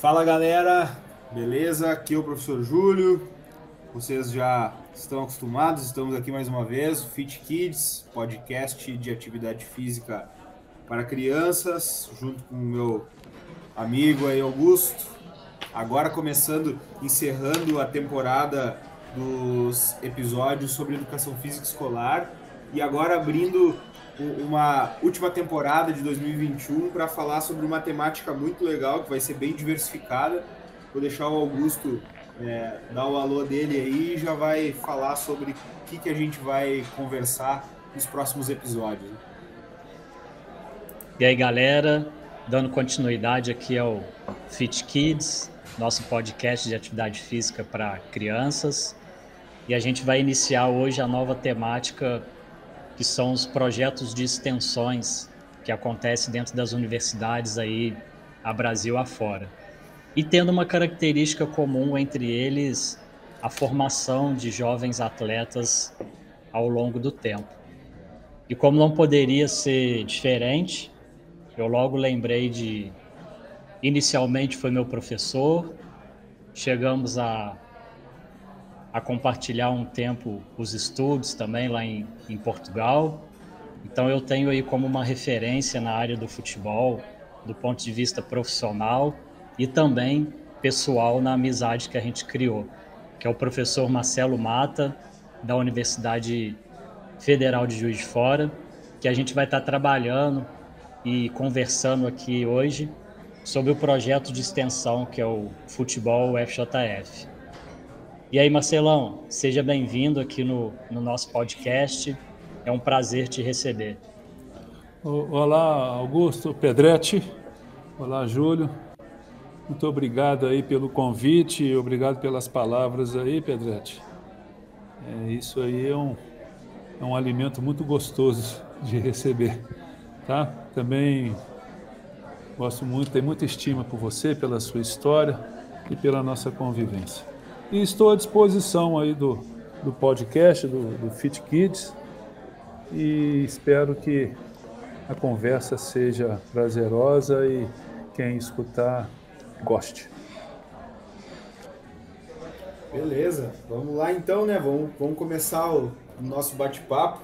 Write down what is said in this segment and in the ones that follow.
Fala galera, beleza? Aqui é o professor Júlio. Vocês já estão acostumados, estamos aqui mais uma vez, Fit Kids, podcast de atividade física para crianças, junto com o meu amigo aí Augusto. Agora começando, encerrando a temporada dos episódios sobre educação física escolar e agora abrindo uma última temporada de 2021 para falar sobre uma temática muito legal que vai ser bem diversificada. Vou deixar o Augusto é, dar o alô dele aí e já vai falar sobre o que, que a gente vai conversar nos próximos episódios. E aí, galera, dando continuidade aqui ao Fit Kids, nosso podcast de atividade física para crianças. E a gente vai iniciar hoje a nova temática que são os projetos de extensões que acontecem dentro das universidades aí a Brasil afora. E tendo uma característica comum entre eles, a formação de jovens atletas ao longo do tempo. E como não poderia ser diferente, eu logo lembrei de inicialmente foi meu professor, chegamos a a compartilhar um tempo os estudos também lá em, em Portugal. Então eu tenho aí como uma referência na área do futebol, do ponto de vista profissional e também pessoal na amizade que a gente criou, que é o professor Marcelo Mata, da Universidade Federal de Juiz de Fora, que a gente vai estar trabalhando e conversando aqui hoje sobre o projeto de extensão que é o Futebol FJF. E aí, Marcelão, seja bem-vindo aqui no, no nosso podcast. É um prazer te receber. Olá, Augusto Pedretti. Olá, Júlio. Muito obrigado aí pelo convite, obrigado pelas palavras aí, Pedretti. É, isso aí é um, é um alimento muito gostoso de receber, tá? Também gosto muito, tenho muita estima por você, pela sua história e pela nossa convivência. E estou à disposição aí do, do podcast, do, do Fit Kids, e espero que a conversa seja prazerosa e quem escutar goste. Beleza, vamos lá então, né? Vamos, vamos começar o, nosso bate-papo.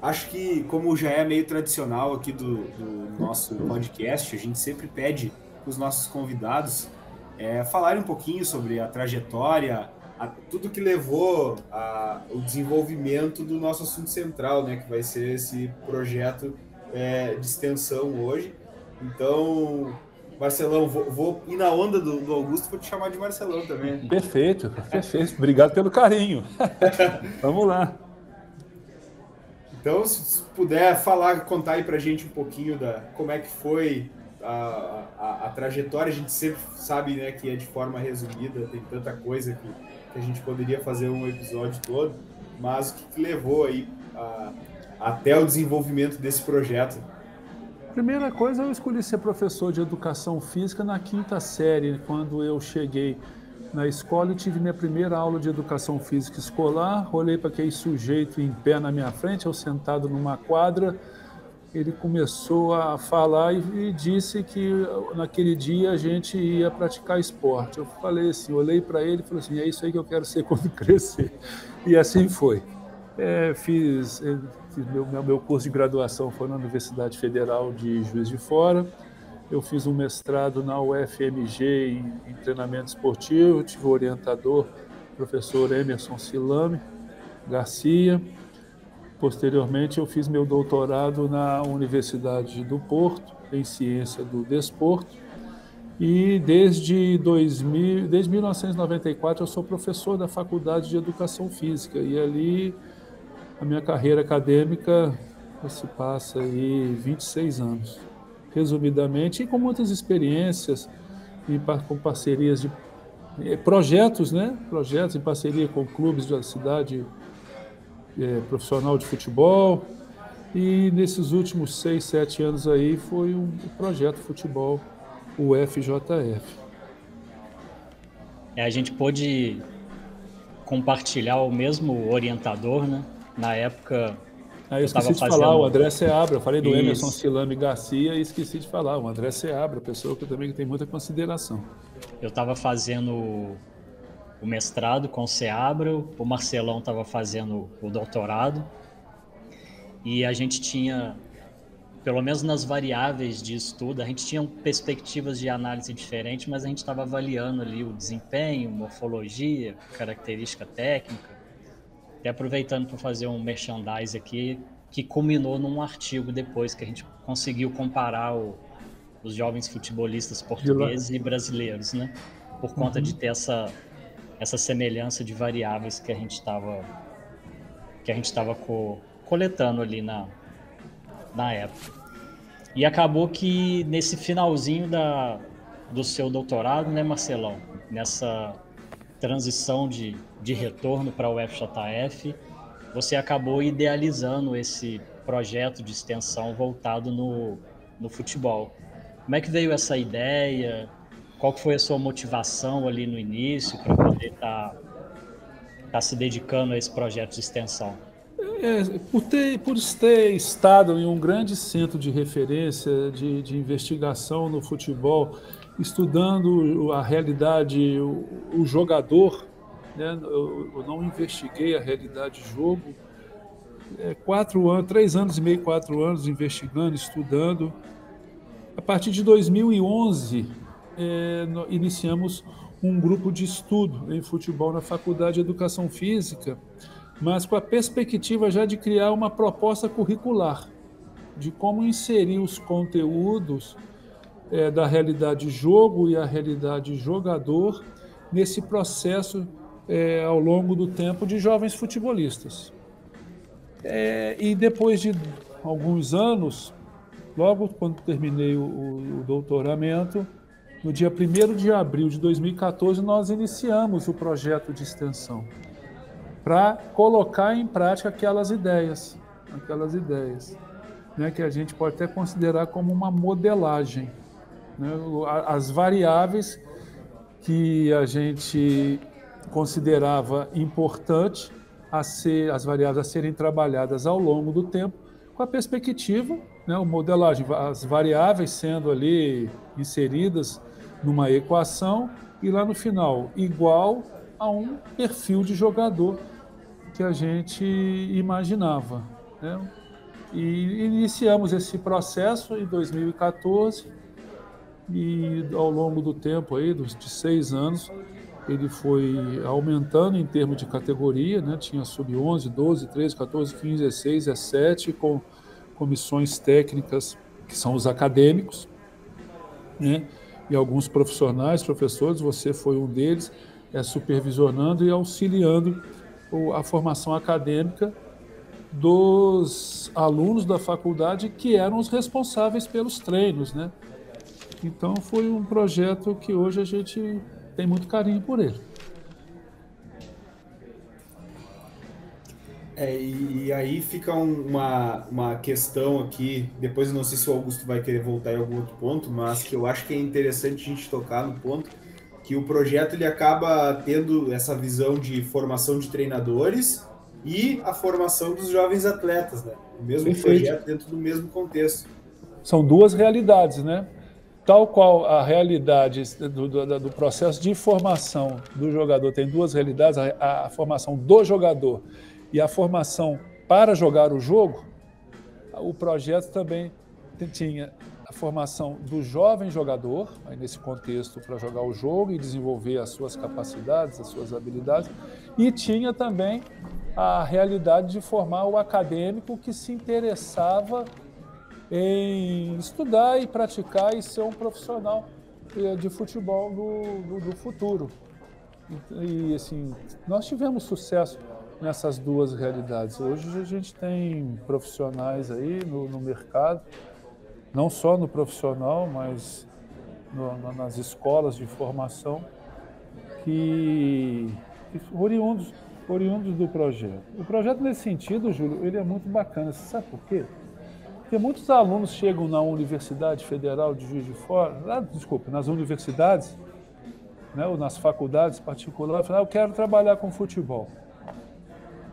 Acho que, como já é meio tradicional aqui do, do nosso podcast, a gente sempre pede os nossos convidados é, falarem um pouquinho sobre a trajetória, a, tudo que levou ao desenvolvimento do nosso assunto central, né, que vai ser esse projeto é, de extensão hoje. Então, Marcelão, vou, vou ir na onda do, do, Augusto, vou te chamar de Marcelão também. Perfeito, perfeito. Obrigado pelo carinho. Vamos lá. Então, se puder falar, contar aí pra gente um pouquinho da como é que foi a, a, a, trajetória a gente sempre sabe né, que é de forma resumida, tem tanta coisa que, que a gente poderia fazer um episódio todo, mas o que, que levou aí a, até o desenvolvimento desse projeto? Primeira coisa, eu escolhi ser professor de educação física na quinta série, quando eu cheguei na escola e tive minha primeira aula de educação física escolar. Olhei para aquele sujeito em pé na minha frente, eu sentado numa quadra, ele começou a falar e, e, disse que naquele dia a gente ia praticar esporte. Eu falei assim, olhei para ele e falei assim, é isso aí que eu quero ser quando crescer. E assim foi. É, fiz, é, fiz meu, meu curso de graduação foi na Universidade Federal de Juiz de Fora. Eu fiz um mestrado na UFMG em, em treinamento esportivo, tive o orientador, professor Emerson Silame Garcia. Posteriormente, eu fiz meu doutorado na Universidade do Porto, em Ciência do Desporto. E desde, 2000, desde 1994 eu sou professor da Faculdade de Educação Física. E ali a minha carreira acadêmica se passa aí 26 anos. Resumidamente, e com muitas experiências e com parcerias de eh, projetos, né? Projetos em parceria com clubes da cidade é, profissional de futebol. E nesses últimos seis, sete anos aí foi um projeto futebol, o FJF. É, a gente pôde compartilhar o mesmo orientador, né? Na época. Ah, eu esqueci de fazendo... falar, o André Seabra. Eu falei do Isso. Emerson Silame Garcia e esqueci de falar. O André Seabra, pessoa que também tem muita consideração. eu estava fazendo o mestrado com o Seabra, o Marcelão estava fazendo o doutorado, e a gente tinha, pelo menos nas variáveis de estudo, a gente tinha perspectivas de análise diferentes, mas a gente estava avaliando ali o desempenho, morfologia, característica técnica, até aproveitando para fazer um merchandise aqui, que culminou num artigo depois que a gente conseguiu comparar o, os jovens futebolistas portugueses e brasileiros, né? Por conta uhum. de ter essa, essa semelhança de variáveis que a gente estava que a gente estava co, coletando ali na, na época. E acabou que nesse finalzinho da, do seu doutorado, né, Marcelão? Nessa transição de, de retorno para o FJF, você acabou idealizando esse projeto de extensão voltado no, no futebol. Como é que veio essa ideia? Qual foi a sua motivação ali no início para poder estar tá, tá se dedicando a esse projeto de extensão? É, por, ter, por ter estado em um grande centro de referência de, de investigação no futebol, estudando a realidade, o, o jogador, né? eu, eu, não investiguei a realidade jogo, é, quatro anos, três anos e meio, quatro anos investigando, estudando, a partir de 2011, é, iniciamos um grupo de estudo em futebol na Faculdade de Educação Física, mas com a perspectiva já de criar uma proposta curricular de como inserir os conteúdos é, da realidade jogo e a realidade jogador nesse processo é, ao longo do tempo de jovens futebolistas. É, e depois de alguns anos, Logo quando terminei o, o, doutoramento, no dia 1 de abril de 2014, nós iniciamos o projeto de extensão para colocar em prática aquelas ideias, aquelas ideias, né, que a gente pode até considerar como uma modelagem. Né, as variáveis que a gente considerava importante a ser as variáveis a serem trabalhadas ao longo do tempo, com a perspectiva né, o modelagem, as variáveis sendo ali inseridas numa equação e lá no final igual a um perfil de jogador que a gente imaginava. Né? E iniciamos esse processo em 2014 e ao longo do tempo aí, dos de seis anos, ele foi aumentando em termos de categoria, né? tinha sub-11, 12, 13, 14, 15, 16, 17, com comissões técnicas, que são os acadêmicos, né? E alguns profissionais, professores, você foi um deles, é, supervisionando e auxiliando a formação acadêmica dos alunos da faculdade que eram os responsáveis pelos treinos, né? Então foi um projeto que hoje a gente tem muito carinho por ele. É, e, e, aí fica um, uma, uma questão aqui, depois eu não sei se o Augusto vai querer voltar em algum outro ponto, mas que eu acho que é interessante a gente tocar no ponto, que o projeto ele acaba tendo essa visão de formação de treinadores e a formação dos jovens atletas, né? O mesmo Perfeito. projeto dentro do mesmo contexto. São duas realidades, né? Tal qual a realidade do, do, do processo de formação do jogador tem duas realidades, a, a formação do jogador e a formação para jogar o jogo, o projeto também tinha a formação do jovem jogador, nesse contexto para jogar o jogo e desenvolver as suas capacidades, as suas habilidades, e tinha também a realidade de formar o acadêmico que se interessava em estudar e praticar e ser um profissional eh, de futebol do, do, do futuro. E assim, nós tivemos sucesso nessas duas realidades. Hoje a gente tem profissionais aí no, no mercado, não só no profissional, mas no, nas escolas de formação, que, que oriundos, oriundos do projeto. O projeto nesse sentido, Júlio, ele é muito bacana. Você sabe por quê? Porque muitos alunos chegam na Universidade Federal de Juiz de Fora, lá, desculpa, nas universidades, né, ou nas faculdades particulares, falam, ah, eu quero trabalhar com futebol.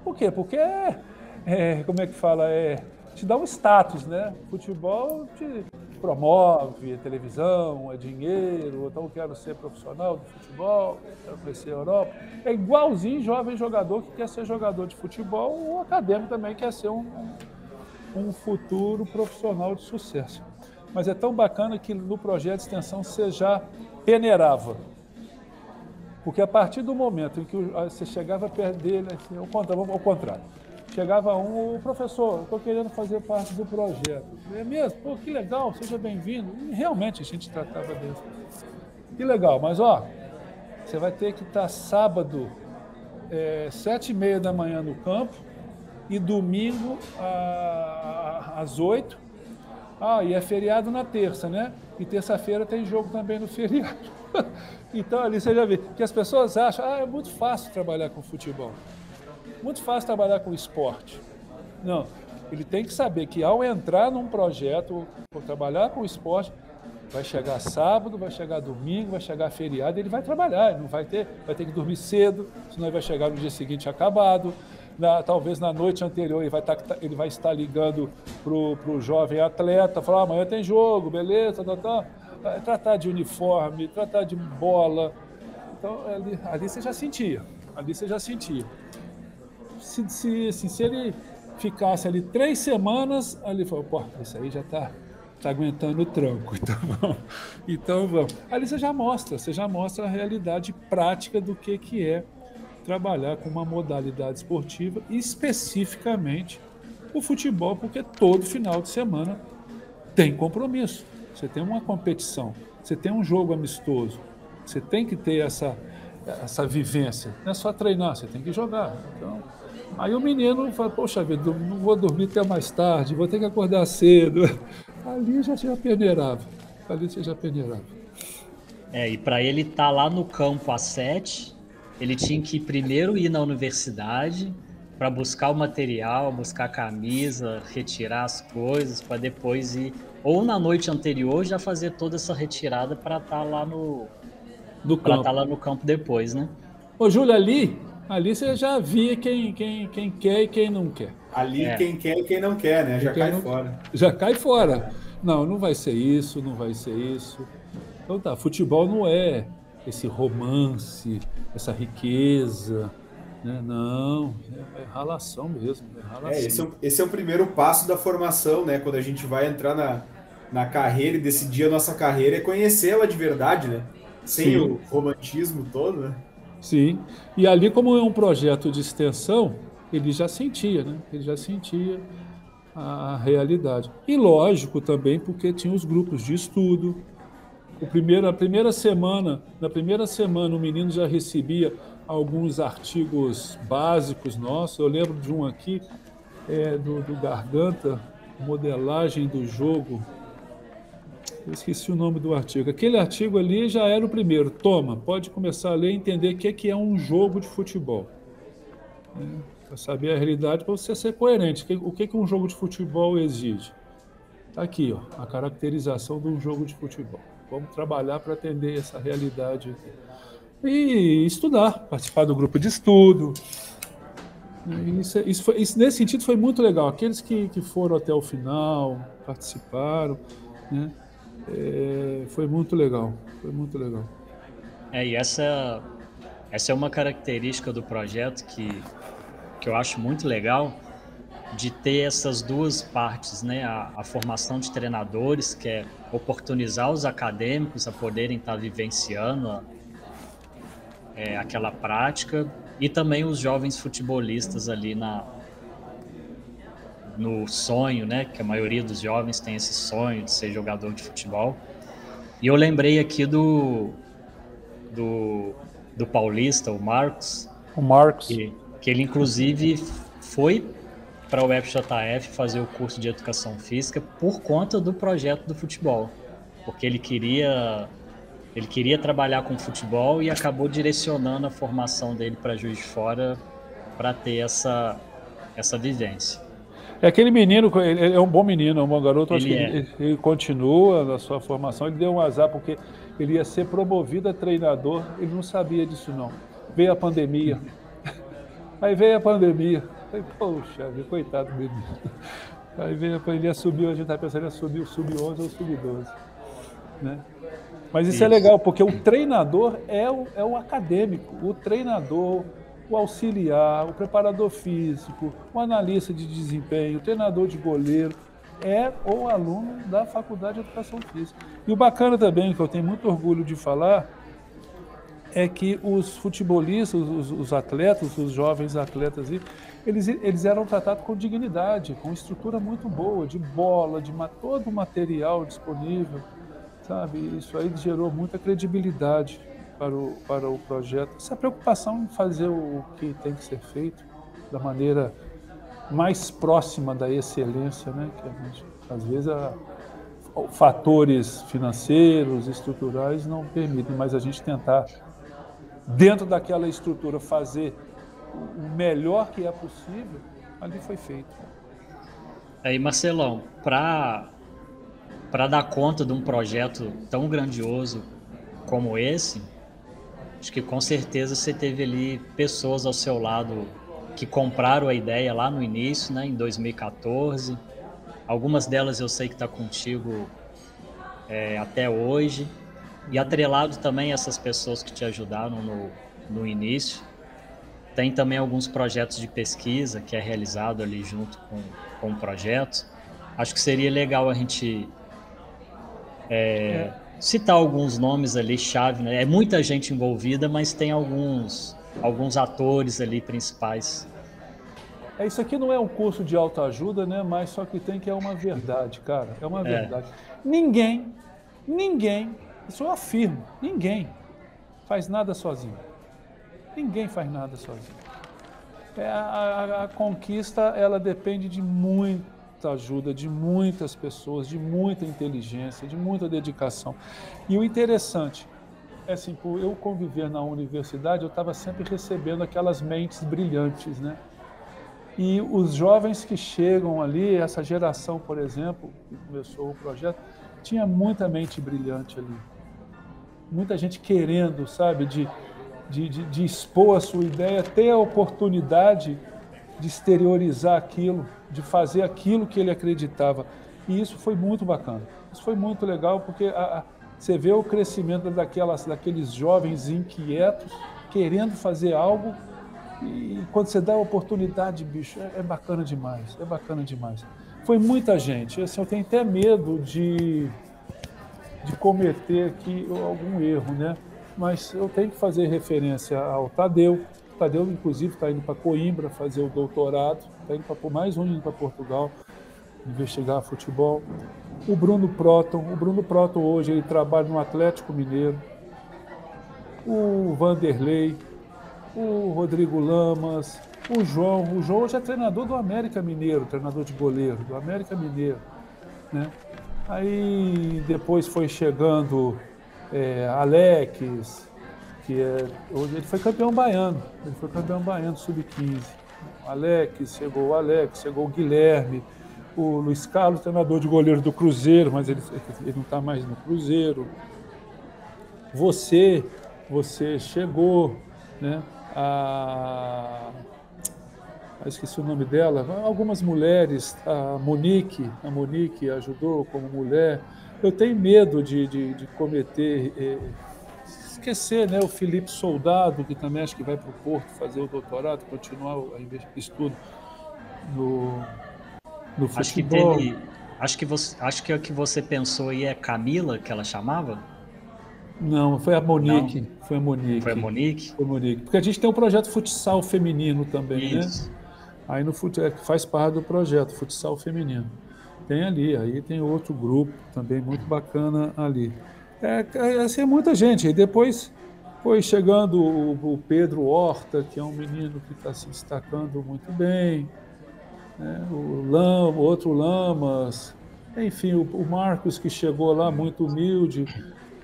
Por quê? Porque é, como é que fala? É, te dá um status, né? Futebol te promove, é televisão, é dinheiro, então quero ser profissional de futebol, quero conhecer a Europa. É igualzinho jovem jogador que quer ser jogador de futebol, ou acadêmico também quer ser um, um futuro profissional de sucesso. Mas é tão bacana que no projeto de extensão você já peneirava. Porque a partir do momento em que você chegava perto dele, assim, ao contrário, Chegava um, o professor, estou querendo fazer parte do projeto. É mesmo? Pô, que legal, seja bem-vindo. Realmente a gente tratava desse. Que legal, mas ó, você vai ter que estar sábado, é, sete e meia da manhã no campo e domingo a, às oito. Ah, e é feriado na terça, né? E terça-feira tem jogo também no feriado. então ali você já vê que as pessoas acham, ah, é muito fácil trabalhar com futebol. Muito fácil trabalhar com esporte. Não, ele tem que saber que ao entrar num projeto, ou trabalhar com esporte, vai chegar sábado, vai chegar domingo, vai chegar feriado, ele vai trabalhar, não vai ter, vai ter que dormir cedo, senão ele vai chegar no dia seguinte acabado. Na, talvez na noite anterior ele vai, tá, ele vai estar ligando para o jovem atleta, falar, ah, amanhã tem jogo, beleza, tá, tá. Tratar de uniforme, tratar de bola. Então ali, ali você já sentia, ali você já sentia se, se, se ele ficasse ali três semanas, ali falou, pô, isso aí já está tá aguentando o tranco, então vamos. Então vamos. Ali você já mostra, você já mostra a realidade prática do que, que é trabalhar com uma modalidade esportiva, especificamente o futebol, porque todo final de semana tem compromisso. Você tem uma competição, você tem um jogo amistoso, você tem que ter essa, essa vivência. Não é só treinar, você tem que jogar. Então, Aí o menino fala, poxa vida, não vou dormir até mais tarde, vou ter que acordar cedo. Ali já tinha peneirava. Ali você já peneirava. É, e para ele estar tá lá no campo às sete, ele tinha que primeiro ir na universidade para buscar o material, buscar a camisa, retirar as coisas, para depois ir. Ou na noite anterior já fazer toda essa retirada para estar tá lá no. no campo. estar tá lá no campo depois, né? Ô, Júlio, ali Ali você já via quem, quem, quem quer e quem não quer. Ali é. quem quer e quem não quer, né? Já cai não... fora. Já cai fora. Não, não vai ser isso, não vai ser isso. Então tá, futebol não é esse romance, essa riqueza. Né? Não, é, é ralação mesmo. É, ralação. É, esse, é, esse é o primeiro passo da formação, né? Quando a gente vai entrar na, na carreira e decidir a nossa carreira, é conhecê-la de verdade, né? Sem Sim. o romantismo todo, né? Sim. E ali, como é um projeto de extensão, ele já sentia, né? Ele já sentia a realidade. E lógico também porque tinha os grupos de estudo. O primeiro, a primeira semana, na primeira semana, o menino já recebia alguns artigos básicos nossos. Eu lembro de um aqui é, do, do Garganta, modelagem do jogo eu esqueci o nome do artigo. Aquele artigo ali já era o primeiro. Toma, pode começar a ler e entender o que é um jogo de futebol. Né? Para saber a realidade, para você ser coerente. O que, que um jogo de futebol exige? Está aqui, ó, a caracterização de um jogo de futebol. Vamos trabalhar para atender essa realidade. E estudar, participar do grupo de estudo. Isso, isso, foi, isso nesse sentido foi muito legal. Aqueles que, que foram até o final, participaram, né? É, foi muito legal, foi muito legal. É, e essa, essa é uma característica do projeto que, que eu acho muito legal, de ter essas duas partes, né? A, a, formação de treinadores, que é oportunizar os acadêmicos a poderem estar vivenciando a, é, aquela prática, e também os jovens futebolistas ali na, no sonho, né? Que a maioria dos jovens tem esse sonho de ser jogador de futebol. E eu lembrei aqui do do, do paulista, o Marcos. O Marcos. Que, que ele inclusive foi para o FJF fazer o curso de educação física por conta do projeto do futebol, porque ele queria ele queria trabalhar com futebol e acabou direcionando a formação dele para Juiz de Fora para ter essa essa vivência. É aquele menino, ele é um bom menino, é um bom garoto, ele acho que é. ele, ele, continua na sua formação, ele deu um azar porque ele ia ser promovido a treinador, ele não sabia disso não. Veio a pandemia. Aí veio a pandemia. Falei, poxa, coitado dele. Aí ele ia subir, a gente está pensando em subir o sub-11 ou o sub-12. Né? Mas isso, é isso, é legal, porque o treinador é o, é o acadêmico. O treinador, o auxiliar, o preparador físico, o analista de desempenho, o treinador de goleiro, é o aluno da Faculdade de Educação Física. E o bacana também, que eu tenho muito orgulho de falar, é que os futebolistas, os, os atletas, os jovens atletas, eles, eles eram tratados com dignidade, com estrutura muito boa, de bola, de todo o material disponível, sabe? Isso aí gerou muita credibilidade para o, para o projeto. Essa preocupação em fazer o que tem que ser feito da maneira mais próxima da excelência, né? Que a gente, às vezes a, fatores financeiros, estruturais não permitem, mas a gente tentar dentro daquela estrutura fazer o melhor que é possível, ali foi feito. Aí, Marcelão, para para dar conta de um projeto tão grandioso como esse, acho que com certeza você teve ali pessoas ao seu lado que compraram a ideia lá no início, né, em 2014. Algumas delas eu sei que está contigo é, até hoje. E atrelado também essas pessoas que te ajudaram no, no início, tem também alguns projetos de pesquisa que é realizado ali junto com, com o projeto. Acho que seria legal a gente é, é. Citar alguns nomes ali chave, né? É muita gente envolvida, mas tem alguns alguns atores ali principais. É, isso aqui não é um curso de autoajuda, né? Mas só que tem que é uma verdade, cara. É uma é. verdade. Ninguém, ninguém isso eu afirmo, ninguém faz nada sozinho. Ninguém faz nada sozinho. É, a, a, a conquista ela depende de muita ajuda, de muitas pessoas, de muita inteligência, de muita dedicação. E o interessante é assim, por eu conviver na universidade, eu estava sempre recebendo aquelas mentes brilhantes, né? E os jovens que chegam ali, essa geração, por exemplo, que começou o projeto, tinha muita mente brilhante ali muita gente querendo, sabe, de, de, de, de expor a sua ideia, ter a oportunidade de exteriorizar aquilo, de fazer aquilo que ele acreditava. E isso foi muito bacana. Isso foi muito legal porque a, a, você vê o crescimento daquelas, daqueles jovens inquietos querendo fazer algo e quando você dá a oportunidade, bicho, é, é bacana demais, é bacana demais. Foi muita gente. Assim, eu tenho até medo de de cometer aqui algum erro, né? Mas eu tenho que fazer referência ao Tadeu. Tadeu, inclusive, está indo para Coimbra fazer o doutorado, está indo para mais um indo para Portugal investigar futebol. O Bruno Proton, o Bruno Proton hoje ele trabalha no Atlético Mineiro. O Vanderlei, o Rodrigo Lamas, o João. O João hoje é treinador do América Mineiro, treinador de goleiro do América Mineiro, né? Aí depois foi chegando é, Alex, que é, hoje ele foi campeão baiano, ele foi campeão baiano sub-15. Alex, chegou o Alex, chegou o Guilherme, o Luiz Carlos, treinador de goleiro do Cruzeiro, mas ele, ele não está mais no Cruzeiro. Você, você chegou, né? A, ah, esqueci o nome dela, algumas mulheres, a Monique, a Monique ajudou como mulher. Eu tenho medo de, de, de cometer, eh, esquecer né, o Felipe Soldado, que também acho que vai para o Porto fazer o doutorado, continuar o estudo no, no futebol. Acho que teve, acho que você, acho que o que você pensou aí é Camila, que ela chamava? Não, foi a Monique. Não. Foi a Monique. Foi a Monique? Foi a Monique. Porque a gente tem um projeto futsal feminino também, né? Isso. né? Aí no fut... É, faz parte do projeto Futsal Feminino. Tem ali, aí tem outro grupo também muito bacana ali. É, é assim, é muita gente. E depois foi chegando o, o Pedro Horta, que é um menino que está se destacando muito bem, né? o, Lam, o outro Lamas, enfim, o, o, Marcos que chegou lá muito humilde,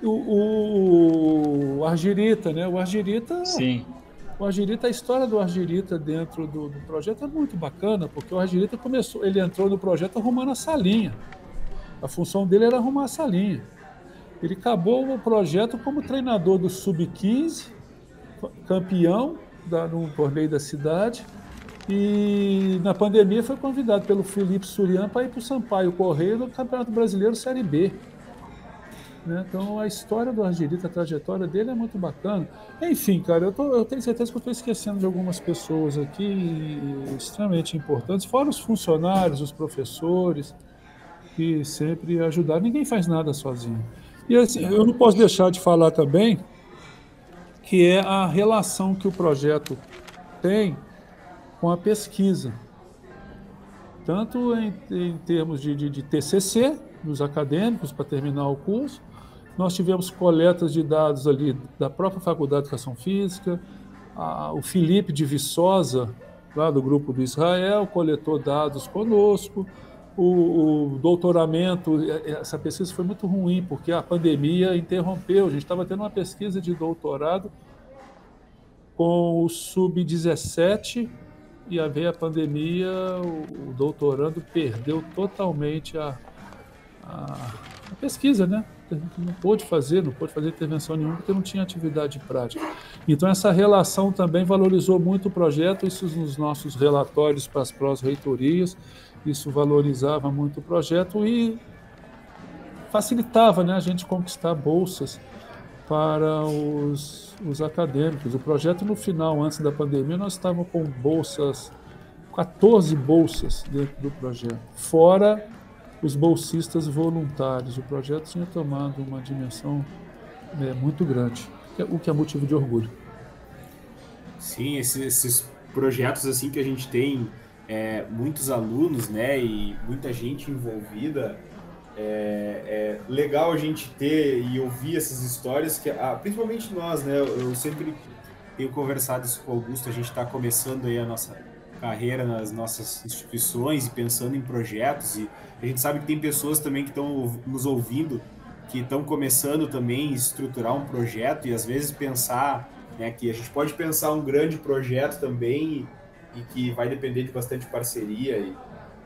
o, o, o Argirita, né? O Argirita Sim. O Argirita, a história do Argirita dentro do, do, projeto é muito bacana, porque o Argirita começou, ele entrou no projeto arrumando a salinha. A função dele era arrumar a salinha. Ele acabou o projeto como treinador do Sub-15, campeão da, no torneio da cidade, E na pandemia foi convidado pelo Felipe Surian para ir para o Sampaio Correio no Campeonato Brasileiro Série B. Né? Então a história do Argirita, a trajetória dele é muito bacana. Enfim, cara, eu, tô, eu tenho certeza que eu estou esquecendo de algumas pessoas aqui extremamente importantes, fora os funcionários, os professores, que sempre ajudaram. Ninguém faz nada sozinho. E assim, eu não posso deixar de falar também que é a relação que o projeto tem com a pesquisa, tanto em, em termos de, de, de TCC, dos acadêmicos, para terminar o curso, nós tivemos coletas de dados ali da própria Faculdade de Educação Física, a, o Felipe de Viçosa, lá do grupo do Israel, coletou dados conosco, o, o, doutoramento, essa pesquisa foi muito ruim, porque a pandemia interrompeu. A gente estava tendo uma pesquisa de doutorado com o sub-17 e a a pandemia, o, o, doutorando perdeu totalmente a, a, a, pesquisa, né? Não pôde fazer, não pôde fazer intervenção nenhuma porque não tinha atividade prática. Então essa relação também valorizou muito o projeto, isso nos nossos relatórios para as prós-reitorias, isso valorizava muito o projeto e facilitava né, a gente conquistar bolsas para os, os acadêmicos. O projeto, no final, antes da pandemia, nós estávamos com bolsas, 14 bolsas dentro do projeto, fora os bolsistas voluntários. O projeto tinha tomado uma dimensão é, muito grande, o que é motivo de orgulho. Sim, esses, esses projetos assim que a gente tem é, muitos alunos, né, e muita gente envolvida. É, é, legal a gente ter e ouvir essas histórias que, ah, principalmente nós, né, eu sempre tenho conversado isso com o Augusto, a gente está começando aí a nossa carreira nas nossas instituições e pensando em projetos e a gente sabe que tem pessoas também que estão nos ouvindo que estão começando também a estruturar um projeto e às vezes pensar né, que a gente pode pensar um grande projeto também e que vai depender de bastante parceria e,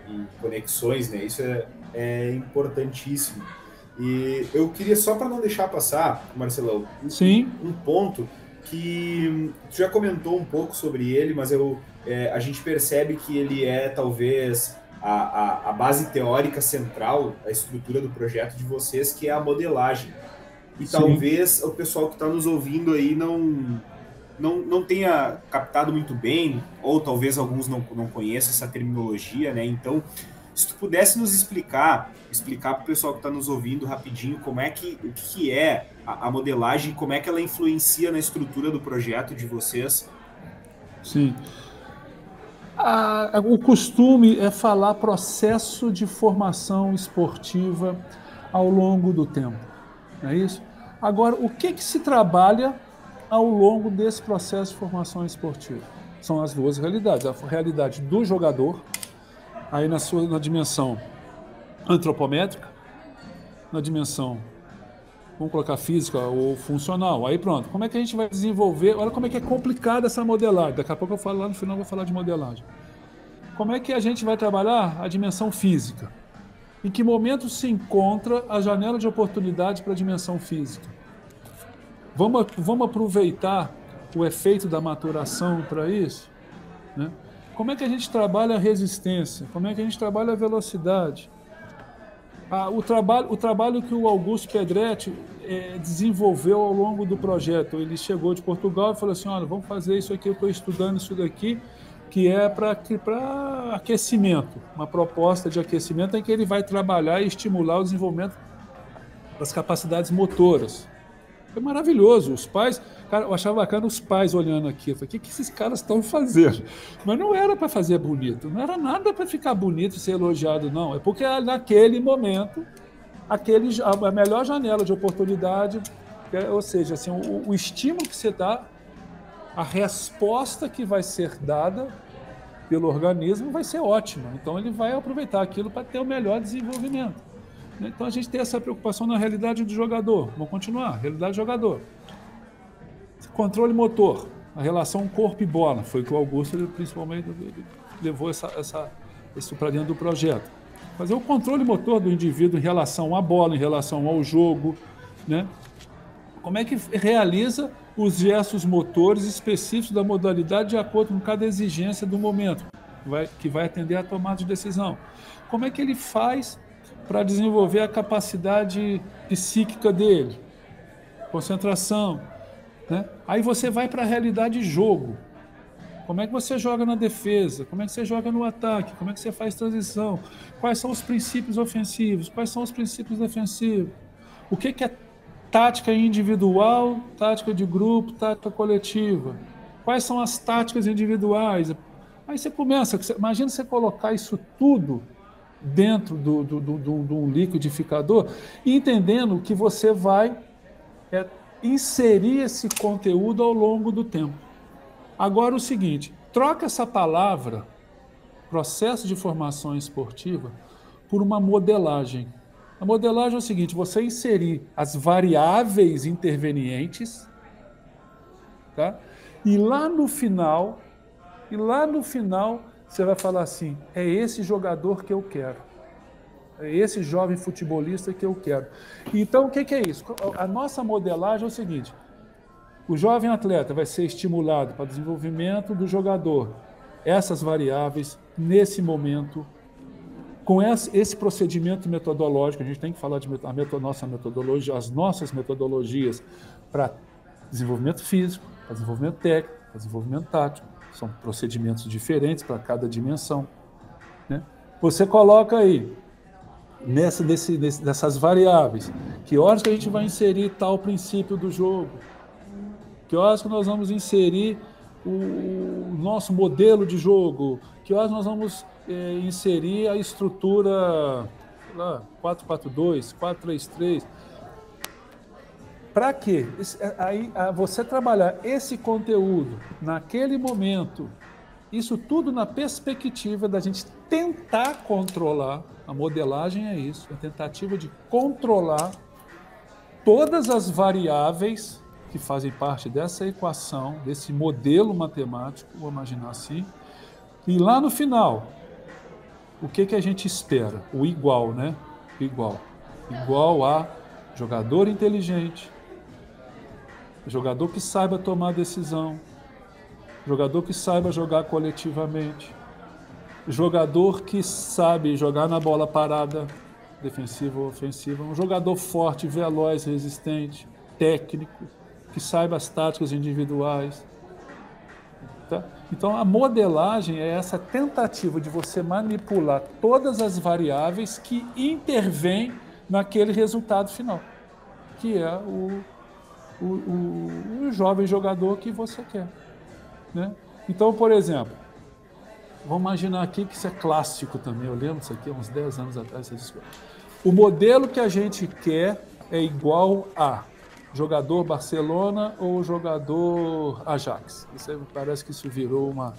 e conexões, né? Isso é, é importantíssimo. E eu queria só para não deixar passar, Marcelão, Sim. um ponto que tu já comentou um pouco sobre ele, mas eu, é, a gente percebe que ele é talvez a, a, a, base teórica central, a estrutura do projeto de vocês, que é a modelagem. E Sim. talvez o pessoal que está nos ouvindo aí não, não, não tenha captado muito bem, ou talvez alguns não, não conheçam essa terminologia, né? Então, se tu pudesse nos explicar, explicar para o pessoal que está nos ouvindo rapidinho como é que o que é a, a modelagem, como é que ela influencia na estrutura do projeto de vocês. Sim. o costume é falar processo de formação esportiva ao longo do tempo, não é isso? Agora, o que, que se trabalha ao longo desse processo de formação esportiva. São as duas realidades. A realidade do jogador, aí na sua na dimensão antropométrica, na dimensão, vamos colocar física ou funcional. Aí pronto, como é que a gente vai desenvolver? Olha como é que é complicada essa modelagem. Daqui a pouco eu falo lá no final, vou falar de modelagem. Como é que a gente vai trabalhar a dimensão física? Em que momento se encontra a janela de oportunidade para a dimensão física? Vamos, vamos aproveitar o efeito da maturação para isso? Né? Como é que a gente trabalha a resistência? Como é que a gente trabalha a velocidade? Ah, o, trabalho, o trabalho que o Augusto Pedretti é, desenvolveu ao longo do projeto. Ele chegou de Portugal e falou assim: olha, vamos fazer isso aqui, eu estou estudando isso daqui, que é para aquecimento, uma proposta de aquecimento em que ele vai trabalhar e estimular o desenvolvimento das capacidades motoras. Foi maravilhoso. Os pais, cara, eu achava bacana os pais olhando aqui. Eu falei, o que, que esses caras estão fazendo? Mas não era para fazer bonito, não era nada para ficar bonito e ser elogiado, não. É porque naquele momento, aquele, a melhor janela de oportunidade, é, ou seja, assim, o, o estímulo que você dá, a resposta que vai ser dada pelo organismo vai ser ótima. Então ele vai aproveitar aquilo para ter o melhor desenvolvimento. Então a gente tem essa preocupação na realidade do jogador. Vamos continuar, realidade do jogador. Controle motor, a relação corpo e bola, foi que o Augusto ele, principalmente ele levou essa, essa, isso para dentro do projeto. Fazer o controle motor do indivíduo em relação à bola, em relação ao jogo, né? Como é que realiza os gestos motores específicos da modalidade de acordo com cada exigência do momento, vai, que vai atender à tomada de decisão. Como é que ele faz para desenvolver a capacidade psíquica dele? Concentração. Né? Aí você vai para a realidade de jogo. Como é que você joga na defesa? Como é que você joga no ataque? Como é que você faz transição? Quais são os princípios ofensivos? Quais são os princípios defensivos? O que, que é tática individual, tática de grupo, tática coletiva? Quais são as táticas individuais? Aí você começa, imagina você colocar isso tudo dentro do, do, do, do, do liquidificador entendendo que você vai é, inserir esse conteúdo ao longo do tempo. Agora o seguinte, troca essa palavra, processo de formação esportiva, por uma modelagem. A modelagem é o seguinte, você inserir as variáveis intervenientes, tá? E lá no final, e lá no final você vai falar assim: é esse jogador que eu quero. É esse jovem futebolista que eu quero. Então, o que, é isso? A nossa modelagem é o seguinte: o jovem atleta vai ser estimulado para o desenvolvimento do jogador. Essas variáveis, nesse momento, com esse procedimento metodológico, a gente tem que falar de a nossa metodologia, as nossas metodologias para desenvolvimento físico, para desenvolvimento técnico, para desenvolvimento tático. São procedimentos diferentes para cada dimensão. Né? Você coloca aí, nessa, dessas variáveis, que horas que a gente vai inserir tal princípio do jogo, que horas que nós vamos inserir o, nosso modelo de jogo, que horas nós vamos é, inserir a estrutura lá, 442, 433. Para quê? É, aí, você trabalhar esse conteúdo naquele momento, isso tudo na perspectiva da gente tentar controlar, a modelagem é isso, a tentativa de controlar todas as variáveis que fazem parte dessa equação, desse modelo matemático, vou imaginar assim. E lá no final, o que, que a gente espera? O igual, né? igual. Igual a jogador inteligente, jogador que saiba tomar decisão, jogador que saiba jogar coletivamente, jogador que sabe jogar na bola parada, defensiva ou ofensiva, um jogador forte, veloz, resistente, técnico, que saiba as táticas individuais. Tá? Então, a modelagem é essa tentativa de você manipular todas as variáveis que intervêm naquele resultado final, que é o, o, o, o jovem jogador que você quer. Né? Então, por exemplo, vamos imaginar aqui que isso é clássico também, eu lembro disso aqui há uns 10 anos atrás. O modelo que a gente quer é igual a jogador Barcelona ou jogador Ajax. Isso parece que isso virou uma,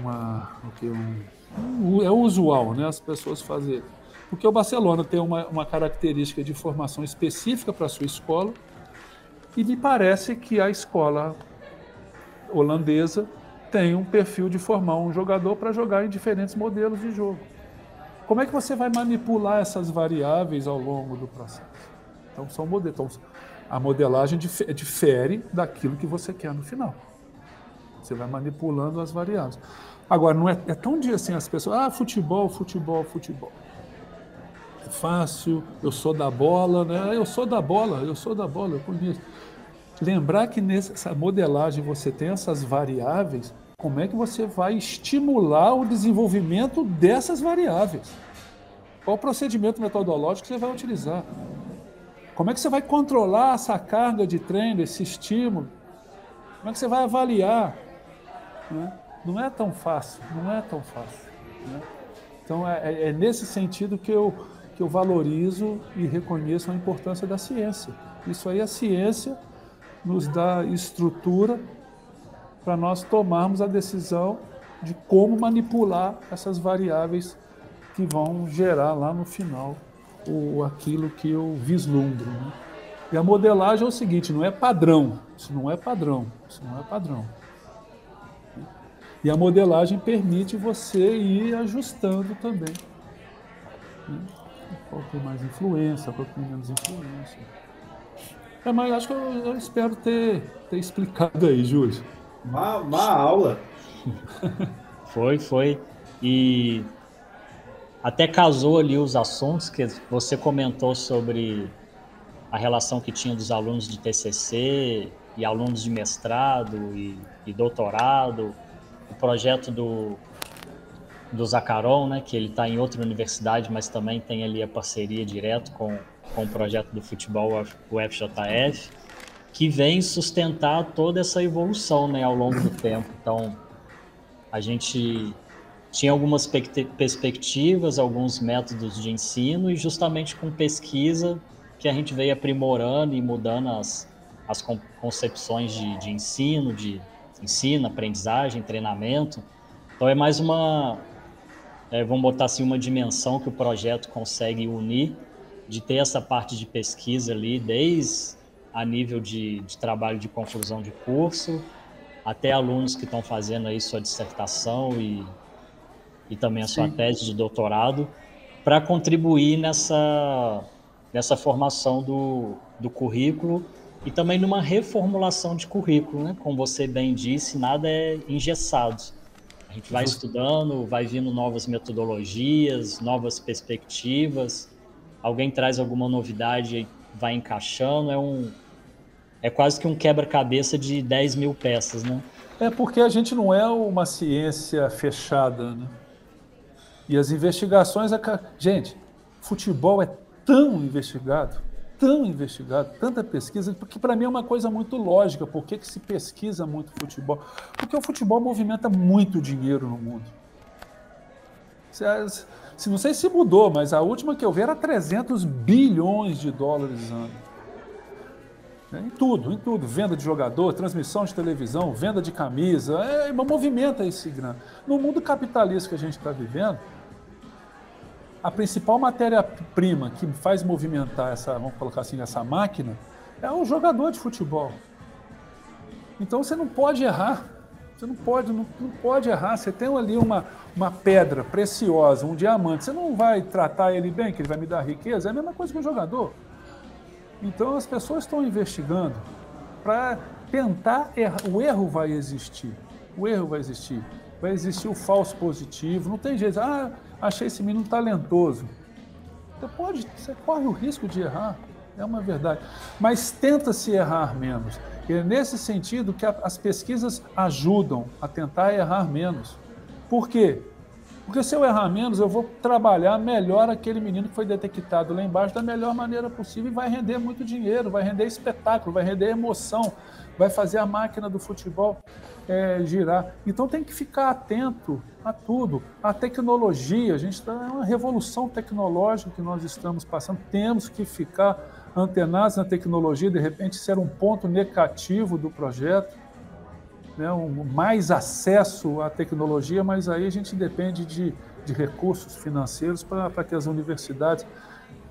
uma um, um, é usual, né? As pessoas fazerem. Porque o Barcelona tem uma, uma característica de formação específica para a sua escola e me parece que a escola holandesa tem um perfil de formar um jogador para jogar em diferentes modelos de jogo. Como é que você vai manipular essas variáveis ao longo do processo? Então, são modelos. Então, a modelagem difere daquilo que você quer no final. Você vai manipulando as variáveis. Agora, não é, é tão dia assim as pessoas, ah, futebol, futebol, futebol. É fácil, eu sou da bola, né? Eu sou da bola, eu sou da bola, eu conheço. Lembrar que nessa modelagem você tem essas variáveis, como é que você vai estimular o desenvolvimento dessas variáveis? Qual procedimento metodológico você vai utilizar? Como é que você vai controlar essa carga de treino, esse estímulo? Como é que você vai avaliar? Né? Não é tão fácil, não é tão fácil. Né? Então é, é, é nesse sentido que eu, que eu valorizo e reconheço a importância da ciência. Isso aí, a ciência nos dá estrutura para nós tomarmos a decisão de como manipular essas variáveis que vão gerar lá no final o, aquilo que eu vislumbro. Né? E a modelagem é o seguinte, não é padrão, isso não é padrão, isso não é padrão. E a modelagem permite você ir ajustando também. Né? Qual tem mais influência, qual tem menos influência. É, mas acho que eu, eu espero ter, ter explicado aí, Júlio. Uma, uma aula. foi, foi. E até casou ali os assuntos que você comentou sobre a relação que tinha dos alunos de TCC e alunos de mestrado e, e doutorado, o projeto do, do Zacaron, né, que ele está em outra universidade, mas também tem ali a parceria direto com, com o projeto do futebol, o FJF, que vem sustentar toda essa evolução né, ao longo do tempo. Então, a gente tinha algumas perspectivas, alguns métodos de ensino, e justamente com pesquisa que a gente veio aprimorando e mudando as, as concepções de, de ensino, de ensino, aprendizagem, treinamento. Então é mais uma, é, vamos botar assim, uma dimensão que o projeto consegue unir, de ter essa parte de pesquisa ali, desde a nível de, de trabalho de conclusão de curso, até alunos que estão fazendo aí sua dissertação e, e também a sua Sim. tese de doutorado, para contribuir nessa nessa formação do, do currículo e também numa reformulação de currículo, né? Como você bem disse, nada é engessado. A gente vai estudando, vai vindo novas metodologias, novas perspectivas. Alguém traz alguma novidade e vai encaixando. É um, é quase que um quebra-cabeça de 10 mil peças, né? É porque a gente não é uma ciência fechada, né? E as investigações, gente, futebol é tão investigado, tão investigado, tanta pesquisa, porque para mim é uma coisa muito lógica. Por que, que se pesquisa muito futebol? Porque o futebol movimenta muito dinheiro no mundo. Se, não sei se mudou, mas a última que eu vi era 300 bilhões de dólares ano. É, em tudo, em tudo. Venda de jogador, transmissão de televisão, venda de camisa, é, movimenta esse grande. No mundo capitalista que a gente está vivendo, a principal matéria-prima que faz movimentar essa, vamos colocar assim, essa máquina é o jogador de futebol. Então você não pode errar. Você não pode, não, não pode errar. Você tem ali uma, uma pedra preciosa, um diamante. Você não vai tratar ele bem, que ele vai me dar riqueza. É a mesma coisa que um jogador. Então as pessoas estão investigando para tentar errar. O erro vai existir. O erro vai existir. Vai existir o falso positivo. Não tem jeito. Ah, achei esse menino talentoso. Você pode, você corre o risco de errar, é uma verdade. Mas tenta-se errar menos. E é nesse sentido que a, as pesquisas ajudam a tentar errar menos. Por quê? Porque se eu errar menos, eu vou trabalhar melhor aquele menino que foi detectado lá embaixo da melhor maneira possível e vai render muito dinheiro, vai render espetáculo, vai render emoção, vai fazer a máquina do futebol é, girar. Então tem que ficar atento a tudo. A tecnologia, a gente está é uma revolução tecnológica que nós estamos passando. Temos que ficar antenados na tecnologia. De repente, ser um ponto negativo do projeto, né? um, mais acesso à tecnologia, mas aí a gente depende de, de recursos financeiros para que as universidades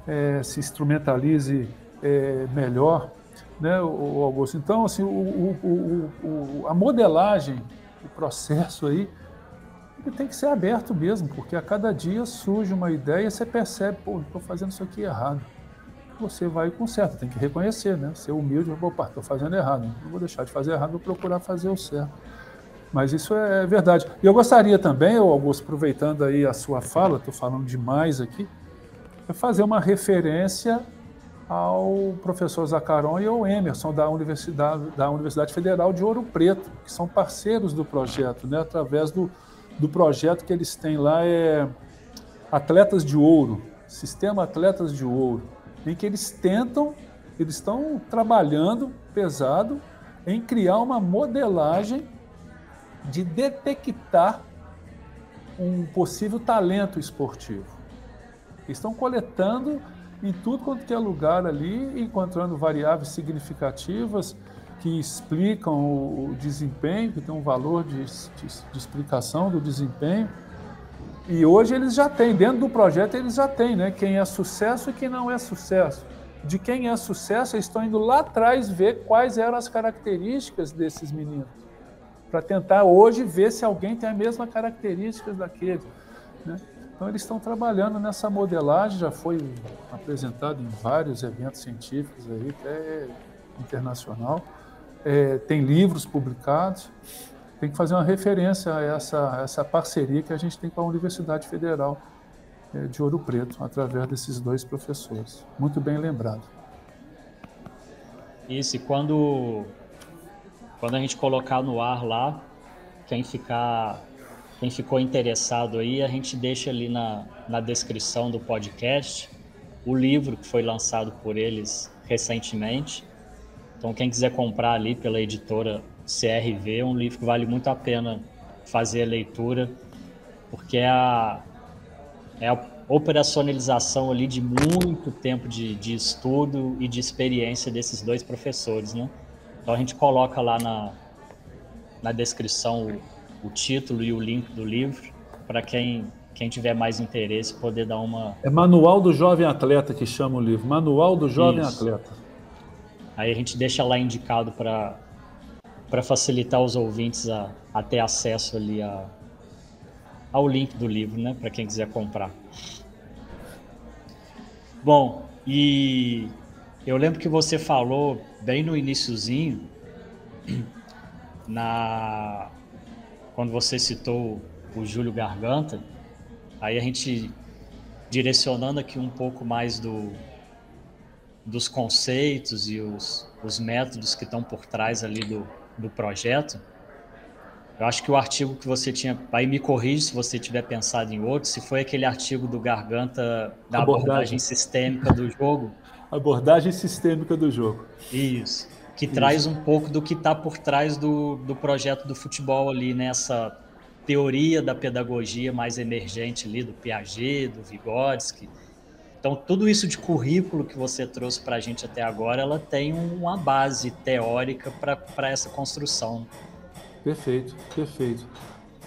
é, se instrumentalize é, melhor, né, o Augusto? Então, assim, o, o, o, a modelagem, o processo aí, ele tem que ser aberto mesmo, porque a cada dia surge uma ideia e você percebe, pô, estou fazendo isso aqui errado. Você vai com certo, tem que reconhecer, né? Ser humilde, opa, estou fazendo errado, não vou deixar de fazer errado, vou procurar fazer o certo. Mas isso é verdade. E eu gostaria também, Augusto, aproveitando aí a sua fala, estou falando demais aqui, é fazer uma referência ao professor Zacaron e ao Emerson da Universidade, da Universidade Federal de Ouro Preto, que são parceiros do projeto, né? através do, do projeto que eles têm lá, é Atletas de Ouro, Sistema Atletas de Ouro, em que eles tentam, eles estão trabalhando pesado em criar uma modelagem de detectar um possível talento esportivo. Estão coletando em tudo quanto é lugar ali, encontrando variáveis significativas que explicam o, desempenho, que tem um valor de, de, de, explicação do desempenho. E hoje eles já têm, dentro do projeto eles já têm, né? Quem é sucesso e quem não é sucesso. De quem é sucesso, eles estão indo lá atrás ver quais eram as características desses meninos. Para tentar hoje ver se alguém tem a mesma características daquele. Né? Então eles estão trabalhando nessa modelagem, já foi apresentado em vários eventos científicos aí, até internacional, é, tem livros publicados, tem que fazer uma referência a essa, essa parceria que a gente tem com a Universidade Federal é, de Ouro Preto, através desses dois professores. Muito bem lembrado. Isso, e quando, quando a gente colocar no ar lá, quem ficar quem ficou interessado aí, a gente deixa ali na, na descrição do podcast o livro que foi lançado por eles recentemente. Então, quem quiser comprar ali pela editora CRV, é um livro que vale muito a pena fazer a leitura, porque é a, é a operacionalização ali de muito tempo de, de estudo e de experiência desses dois professores, né? Então, a gente coloca lá na, na descrição o título e o link do livro para quem quem tiver mais interesse poder dar uma é manual do jovem atleta que chama o livro manual do jovem Isso. atleta aí a gente deixa lá indicado para para facilitar os ouvintes a, a ter acesso ali a, ao link do livro né para quem quiser comprar. Bom e eu lembro que você falou bem no iníciozinho na quando você citou o Júlio Garganta, aí a gente direcionando aqui um pouco mais do, dos conceitos e os, os métodos que estão por trás ali do, do projeto, eu acho que o artigo que você tinha, aí me corrige se você tiver pensado em outro, se foi aquele artigo do Garganta da abordagem, abordagem sistêmica do jogo. Abordagem sistêmica do jogo. Isso que Isso. traz um pouco do que está por trás do, do projeto do futebol ali, nessa teoria da pedagogia mais emergente ali, do Piaget, do Vygotsky. Então, tudo isso de currículo que você trouxe para a gente até agora, ela tem uma base teórica para essa construção. Perfeito, perfeito.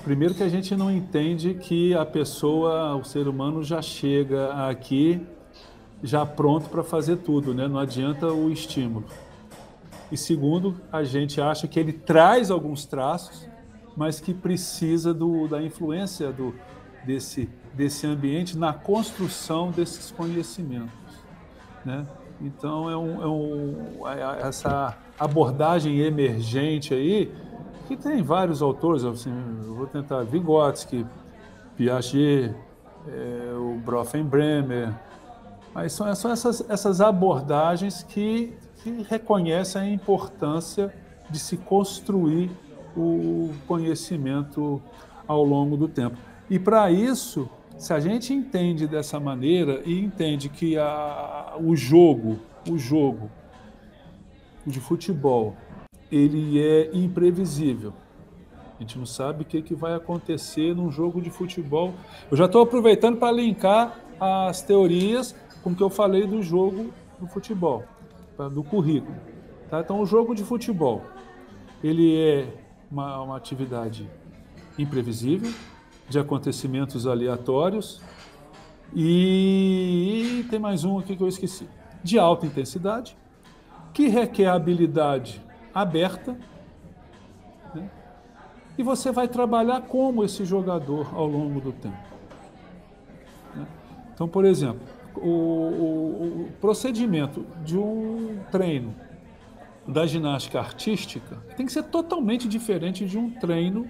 Primeiro que a gente não entende que a pessoa, o ser humano já chega aqui já pronto para fazer tudo, né? Não adianta o estímulo. E segundo, a gente acha que ele traz alguns traços, mas que precisa do, da influência do, desse, desse ambiente na construção desses conhecimentos. Né? Então, é, um, é, um, é essa abordagem emergente aí, que tem vários autores, assim, vou tentar, Vygotsky, Piaget, é, o Brofenbremer, mas são, são essas, essas abordagens que que reconhece a importância de se construir o conhecimento ao longo do tempo. E para isso, se a gente entende dessa maneira e entende que a, o jogo, o jogo de futebol, ele é imprevisível. A gente não sabe o que, que vai acontecer num jogo de futebol. Eu já estou aproveitando para linkar as teorias com o que eu falei do jogo do futebol do currículo. Tá? Então, o jogo de futebol, ele é uma, uma atividade imprevisível, de acontecimentos aleatórios, e, tem mais um aqui que eu esqueci, de alta intensidade, que requer habilidade aberta, né? e você vai trabalhar como esse jogador ao longo do tempo. Né? Então, por exemplo, o, o, o procedimento de um treino da ginástica artística tem que ser totalmente diferente de um treino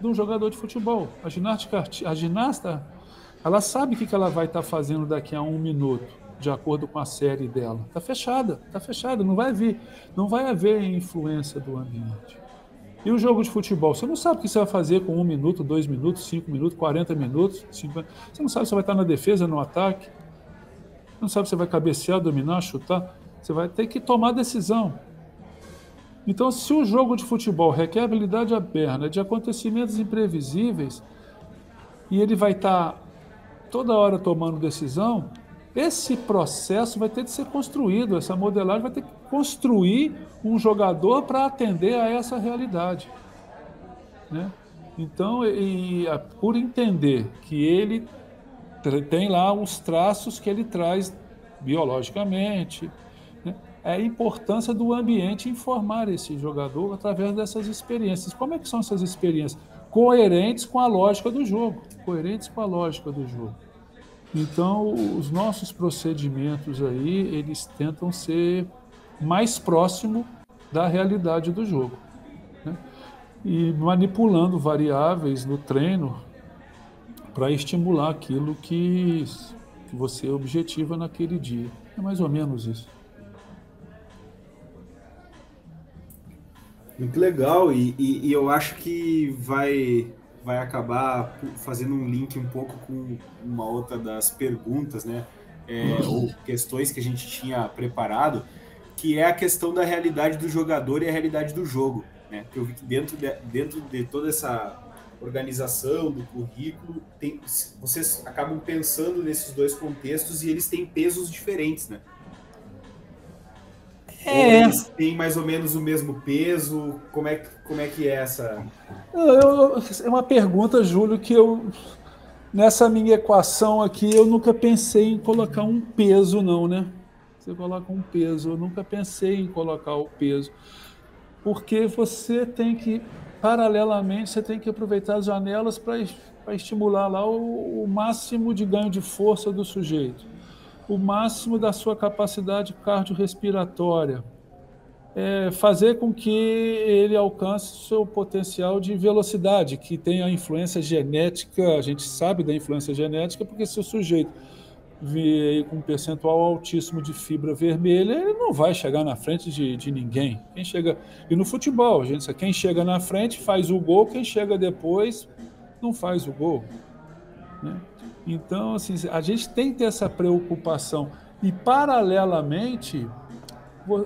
de um jogador de futebol. A ginástica, a ginasta, ela sabe o que ela vai estar fazendo daqui a um minuto, de acordo com a série dela. Está fechada, está fechada, não vai vir, não vai haver influência do ambiente. E o jogo de futebol? Você não sabe o que você vai fazer com um minuto, dois minutos, cinco minutos, 40 minutos, 50. Você não sabe se vai estar na defesa, no ataque não sabe se vai cabecear, dominar, chutar. Você vai ter que tomar decisão. Então, se o jogo de futebol requer habilidade aberta de acontecimentos imprevisíveis, e ele vai estar toda hora tomando decisão, esse processo vai ter que ser construído, essa modelagem vai ter que construir um jogador para atender a essa realidade. Né? Então, e, e, por entender que ele tem lá os traços que ele traz biologicamente. É a importância do ambiente informar esse jogador através dessas experiências. Como é que são essas experiências? Coerentes com a lógica do jogo. Coerentes com a lógica do jogo. Então, os nossos procedimentos aí, eles tentam ser mais próximo da realidade do jogo. Né? E manipulando variáveis no treino para estimular aquilo que você objetiva naquele dia. É mais ou menos isso. Muito legal, e, e, e, eu acho que vai, vai acabar fazendo um link um pouco com uma outra das perguntas, né? É, ou questões que a gente tinha preparado, que é a questão da realidade do jogador e a realidade do jogo. Né? Eu vi que dentro de, dentro de toda essa organização do currículo, tem, vocês acabam pensando nesses dois contextos e eles têm pesos diferentes, né? É. eles têm mais ou menos o mesmo peso? Como é, como é que é essa? Eu, é uma pergunta, Júlio, que eu nessa minha equação aqui eu nunca pensei em colocar um peso, não, né? Você coloca um peso, eu nunca pensei em colocar o peso, porque você tem que paralelamente você tem que aproveitar as janelas para estimular lá o, o máximo de ganho de força do sujeito o máximo da sua capacidade cardiorrespiratória, é fazer com que ele alcance o seu potencial de velocidade, que tem a influência genética, a gente sabe da influência genética, porque se o sujeito vier com um percentual altíssimo de fibra vermelha, ele não vai chegar na frente de, de ninguém. Quem chega e no futebol, gente, quem chega na frente faz o gol, quem chega depois não faz o gol. Né? Então, assim, a gente tem que ter essa preocupação. E, paralelamente,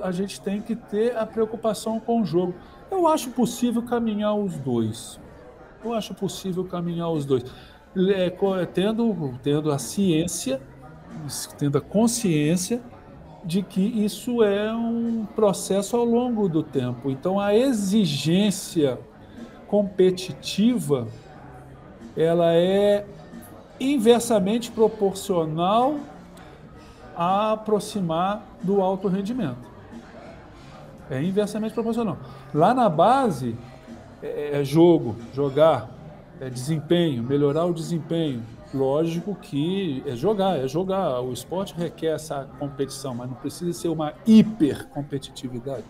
a gente tem que ter a preocupação com o jogo. Eu acho possível caminhar os dois. Eu acho possível caminhar os dois. É, tendo, tendo a ciência, tendo a consciência de que isso é um processo ao longo do tempo. Então, a exigência competitiva ela é inversamente proporcional a aproximar do alto rendimento. É inversamente proporcional. Lá na base é, é jogo, jogar, é desempenho, melhorar o desempenho. Lógico que é jogar, é jogar. O esporte requer essa competição, mas não precisa ser uma hiper competitividade.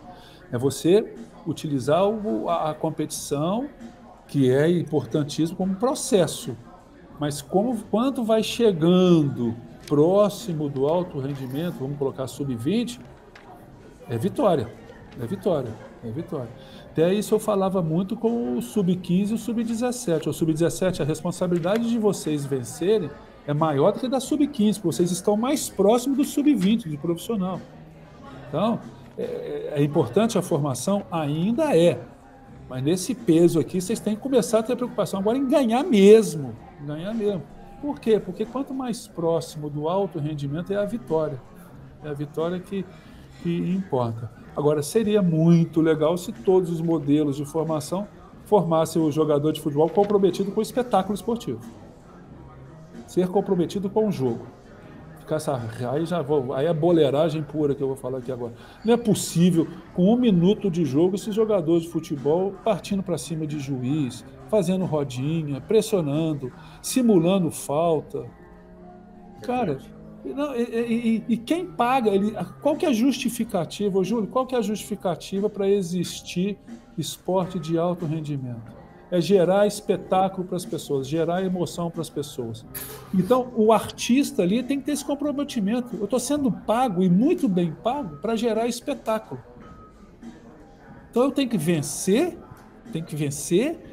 É você utilizar a competição, que é importantíssimo, como processo mas como, quando vai chegando próximo do alto rendimento, vamos colocar sub-20, é vitória. É vitória. É vitória. Até isso eu falava muito com o sub-15 e o sub-17. O sub-17, a responsabilidade de vocês vencerem é maior do que da sub-15, porque vocês estão mais próximos do sub-20, de profissional. Então, é, é, importante a formação? Ainda é. Mas nesse peso aqui, vocês têm que começar a ter preocupação agora em ganhar mesmo ganhar mesmo. Por quê? Porque quanto mais próximo do alto rendimento é a vitória. É a vitória que, que importa. Agora, seria muito legal se todos os modelos de formação formassem o jogador de futebol comprometido com o espetáculo esportivo. Ser comprometido com o jogo. Ficar essa, aí já vou, aí é boleiragem pura que eu vou falar aqui agora. Não é possível, com um minuto de jogo, esses jogadores de futebol partindo para cima de juiz, fazendo rodinha, pressionando, simulando falta. Cara, não, e, e, e, quem paga? Ele, qual que é a justificativa, Júlio? Qual que é a justificativa para existir esporte de alto rendimento? É gerar espetáculo para as pessoas, gerar emoção para as pessoas. Então, o artista ali tem que ter esse comprometimento. Eu estou sendo pago e muito bem pago para gerar espetáculo. Então, eu tenho que vencer, tenho que vencer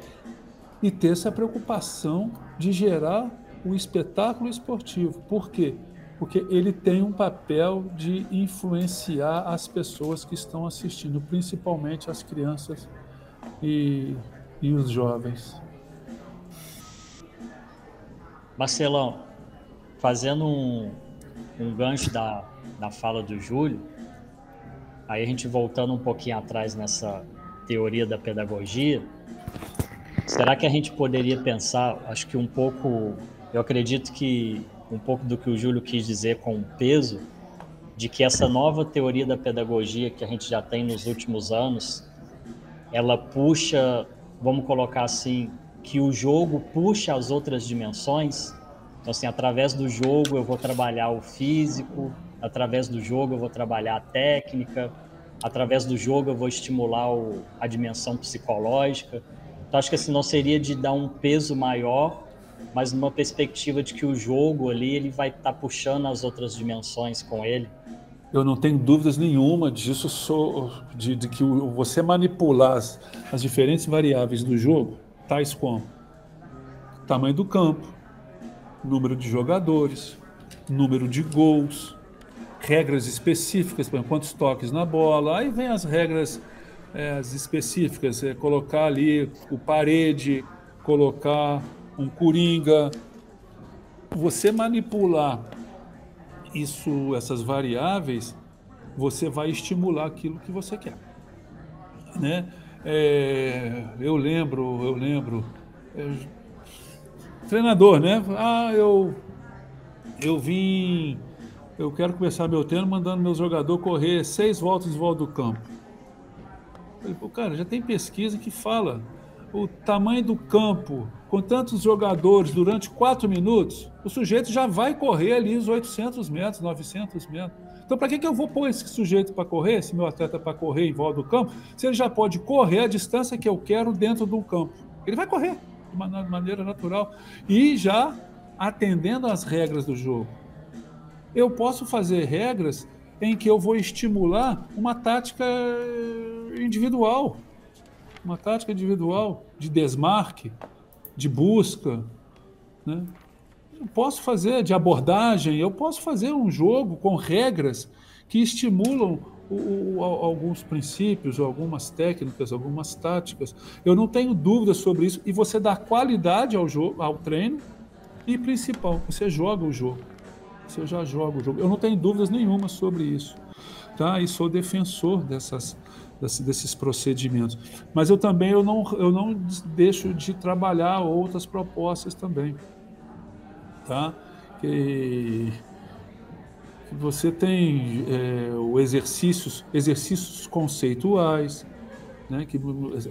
e ter essa preocupação de gerar o espetáculo esportivo. Por quê? Porque ele tem um papel de influenciar as pessoas que estão assistindo, principalmente as crianças e, e os jovens. Marcelão, fazendo um, um gancho da, da fala do Júlio, aí a gente voltando um pouquinho atrás nessa teoria da pedagogia, Será que a gente poderia pensar, acho que um pouco, eu acredito que um pouco do que o Júlio quis dizer com o peso, de que essa nova teoria da pedagogia que a gente já tem nos últimos anos, ela puxa, vamos colocar assim, que o jogo puxa as outras dimensões. Então, assim, através do jogo eu vou trabalhar o físico, através do jogo eu vou trabalhar a técnica, através do jogo eu vou estimular o, a dimensão psicológica. Então acho que assim não seria de dar um peso maior, mas numa perspectiva de que o jogo ali ele vai estar tá puxando as outras dimensões com ele. Eu não tenho dúvidas nenhuma disso, de, de que você manipular as, as diferentes variáveis do jogo, tais como tamanho do campo, número de jogadores, número de gols, regras específicas, por exemplo, quantos toques na bola. Aí vem as regras é, as específicas, é colocar ali o parede, colocar um coringa. Você manipular isso, essas variáveis, você vai estimular aquilo que você quer, né? É, eu lembro, eu lembro, é, treinador, né? Ah, eu eu vim, eu quero começar meu treino mandando meu jogador correr seis voltas de volta do campo. Falei, pô, cara, já tem pesquisa que fala o tamanho do campo com tantos jogadores durante quatro minutos, o sujeito já vai correr ali os 800 metros, 900 metros. Então, para que, que eu vou pôr esse sujeito para correr, esse meu atleta para correr em volta do campo, se ele já pode correr a distância que eu quero dentro do campo? Ele vai correr de maneira natural e já atendendo às regras do jogo. Eu posso fazer regras em que eu vou estimular uma tática individual, uma tática individual de desmarque, de busca, né? Eu posso fazer de abordagem, eu posso fazer um jogo com regras que estimulam o, o, alguns princípios, algumas técnicas, algumas táticas. Eu não tenho dúvidas sobre isso. E você dá qualidade ao jogo, ao treino, e principal, você joga o jogo. Você já joga o jogo. Eu não tenho dúvidas nenhuma sobre isso. Tá? E sou defensor dessas, desses procedimentos. Mas eu também eu não, eu não deixo de trabalhar outras propostas também. Tá? Que, que você tem é, o exercícios, exercícios conceituais, né? que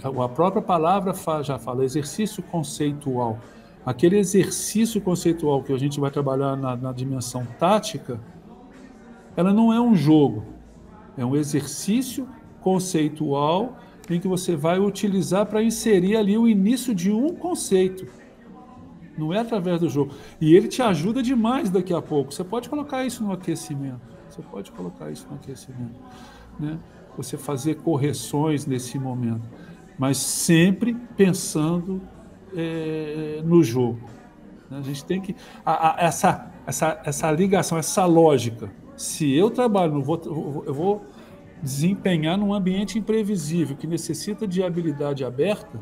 a própria palavra já fala exercício conceitual. Aquele exercício conceitual que a gente vai trabalhar na, na dimensão tática, ela não é um jogo, é um exercício conceitual em que você vai utilizar para inserir ali o início de um conceito. Não é através do jogo. E ele te ajuda demais daqui a pouco. Você pode colocar isso no aquecimento. Você pode colocar isso no aquecimento. Né? Você fazer correções nesse momento. Mas sempre pensando é, no jogo. A gente tem que. A, a, essa, essa, essa ligação, essa lógica. Se eu trabalho, vou, eu vou desempenhar num ambiente imprevisível que necessita de habilidade aberta,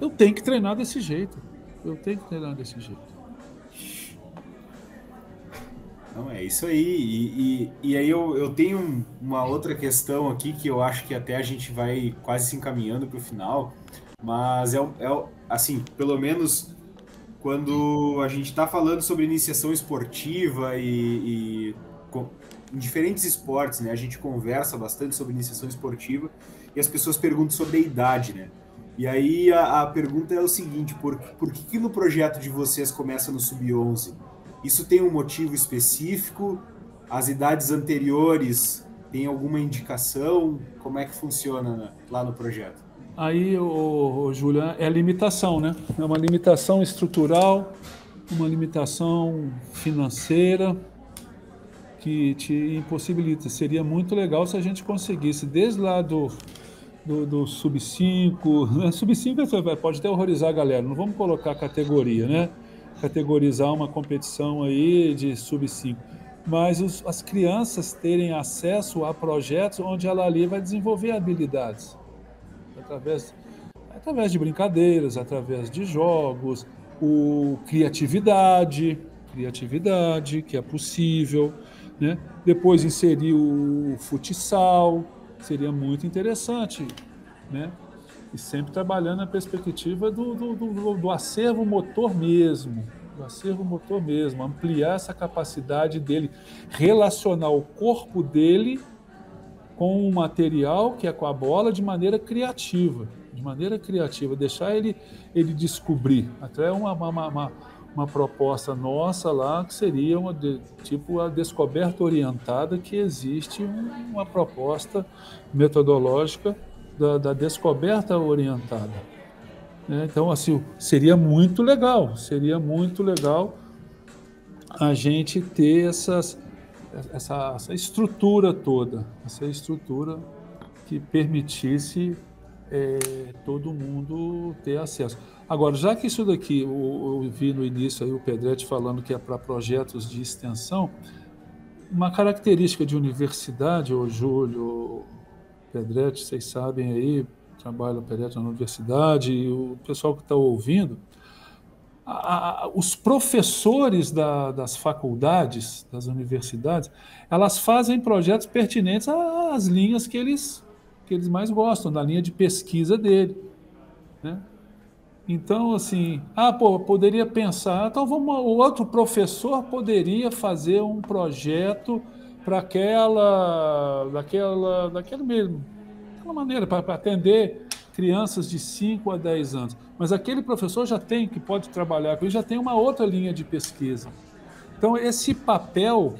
eu tenho que treinar desse jeito. Eu tenho que treinar desse jeito. Não, é isso aí. E, e, e, aí eu, eu tenho uma outra questão aqui que eu acho que até a gente vai quase se encaminhando para o final, mas é, é assim, pelo menos quando a gente está falando sobre iniciação esportiva e, e em diferentes esportes, né? A gente conversa bastante sobre iniciação esportiva e as pessoas perguntam sobre a idade, né? E aí a, a pergunta é o seguinte: por, por que, que no projeto de vocês começa no sub-11? Isso tem um motivo específico? As idades anteriores têm alguma indicação? Como é que funciona lá no projeto? Aí, o, Julian, é limitação, né? É uma limitação estrutural, uma limitação financeira, que te impossibilita. Seria muito legal se a gente conseguisse, desde lá do, do, do sub-5, né? sub-5 pode até horrorizar a galera, não vamos colocar categoria, né? Categorizar uma competição aí de sub-5. Mas os, as crianças terem acesso a projetos onde ela ali vai desenvolver habilidades. Através, através de brincadeiras, através de jogos, o criatividade, criatividade, que é possível, né? Depois inserir o futsal, seria muito interessante. Né? E sempre trabalhando na perspectiva do, do, do, do acervo motor mesmo, do acervo motor mesmo, ampliar essa capacidade dele, relacionar o corpo dele com o material que é com a bola de maneira criativa, de maneira criativa, deixar ele ele descobrir até uma, uma, uma uma proposta nossa lá que seria uma de, tipo a descoberta orientada que existe uma proposta metodológica da, da descoberta orientada. Né? Então, assim, seria muito legal, seria muito legal a gente ter essas, essa, essa estrutura toda, essa estrutura que permitisse é, todo mundo ter acesso. Agora, já que isso daqui, eu, eu vi no início aí o Pedretti falando que é para projetos de extensão, uma característica de universidade, o Júlio, Pedretti, vocês sabem aí, trabalha o Pedretti na universidade, e o pessoal que está ouvindo, a, a, os professores da, das faculdades, das universidades, elas fazem projetos pertinentes às linhas que eles, que eles mais gostam, da linha de pesquisa dele. Né? Então, assim, ah, pô, poderia pensar, então vamos, o outro professor poderia fazer um projeto para aquela, daquela, daquele mesmo, daquela maneira, para atender crianças de 5 a 10 anos. Mas aquele professor já tem, que pode trabalhar com ele, já tem uma outra linha de pesquisa. Então, esse papel,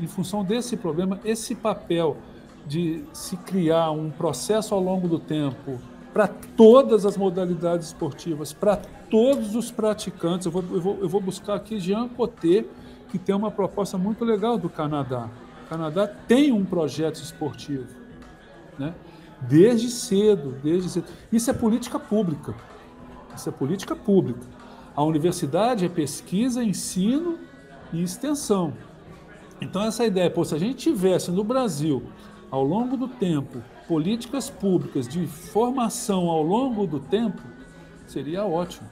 em função desse problema, esse papel de se criar um processo ao longo do tempo para todas as modalidades esportivas, para todos os praticantes. Eu vou, eu vou, eu vou buscar aqui Jean Coté, que tem uma proposta muito legal do Canadá. O Canadá tem um projeto esportivo, né? Desde cedo, desde cedo. Isso é política pública. Isso é política pública. A universidade é pesquisa, ensino e extensão. Então essa ideia, pô, se a gente tivesse no Brasil, ao longo do tempo, políticas públicas de formação ao longo do tempo, seria ótimo.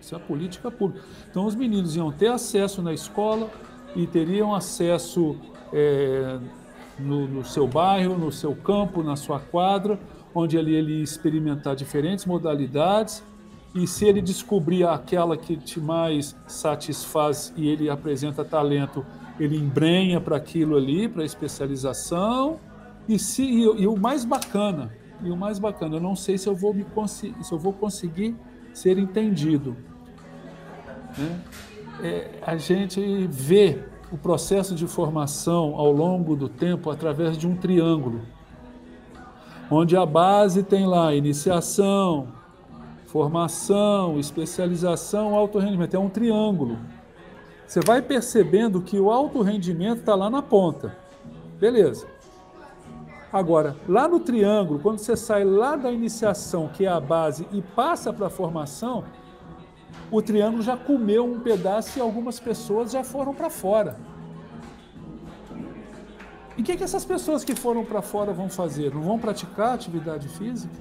Isso é política pública. Então, os meninos iam ter acesso na escola e teriam acesso é, no, no, seu bairro, no seu campo, na sua quadra, onde ele ia experimentar diferentes modalidades. E se ele descobrir aquela que te mais satisfaz e ele apresenta talento, ele embrenha para aquilo ali, para especialização e, se, e, e, o mais bacana, e o mais bacana, eu não sei se eu vou, me se eu vou conseguir ser entendido. Né? É, a gente vê o processo de formação ao longo do tempo através de um triângulo, onde a base tem lá iniciação, formação, especialização, alto rendimento. É um triângulo. Você vai percebendo que o alto rendimento está lá na ponta. Beleza. Agora, lá no triângulo, quando você sai lá da iniciação, que é a base, e passa para a formação, o triângulo já comeu um pedaço e algumas pessoas já foram para fora. E o que, que essas pessoas que foram para fora vão fazer? Não vão praticar atividade física?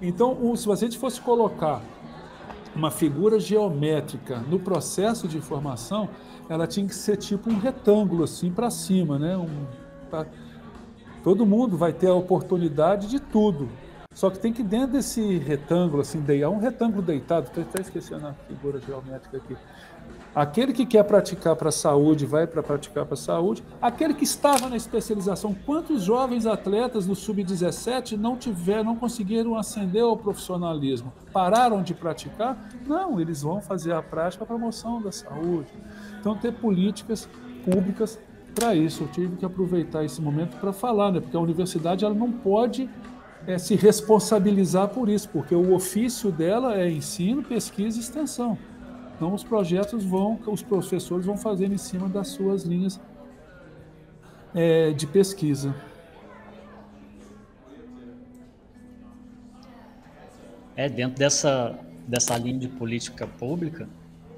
Então, se a gente fosse colocar uma figura geométrica no processo de formação, ela tinha que ser tipo um retângulo assim para cima, né? Um, pra Todo mundo vai ter a oportunidade de tudo. Só que tem que dentro desse retângulo, assim, é um retângulo deitado, estou até esquecendo a figura geométrica aqui. Aquele que quer praticar para a saúde vai para praticar para a saúde. Aquele que estava na especialização, quantos jovens atletas do sub-17 não tiveram, não conseguiram ascender ao profissionalismo? Pararam de praticar? Não, eles vão fazer a prática para promoção da saúde. Então ter políticas públicas para isso. Eu tive que aproveitar esse momento para falar, né? porque a universidade ela não pode é, se responsabilizar por isso, porque o ofício dela é ensino, pesquisa e extensão. Então os projetos vão, os professores vão fazendo em cima das suas linhas é, de pesquisa. É, dentro dessa, dessa linha de política pública,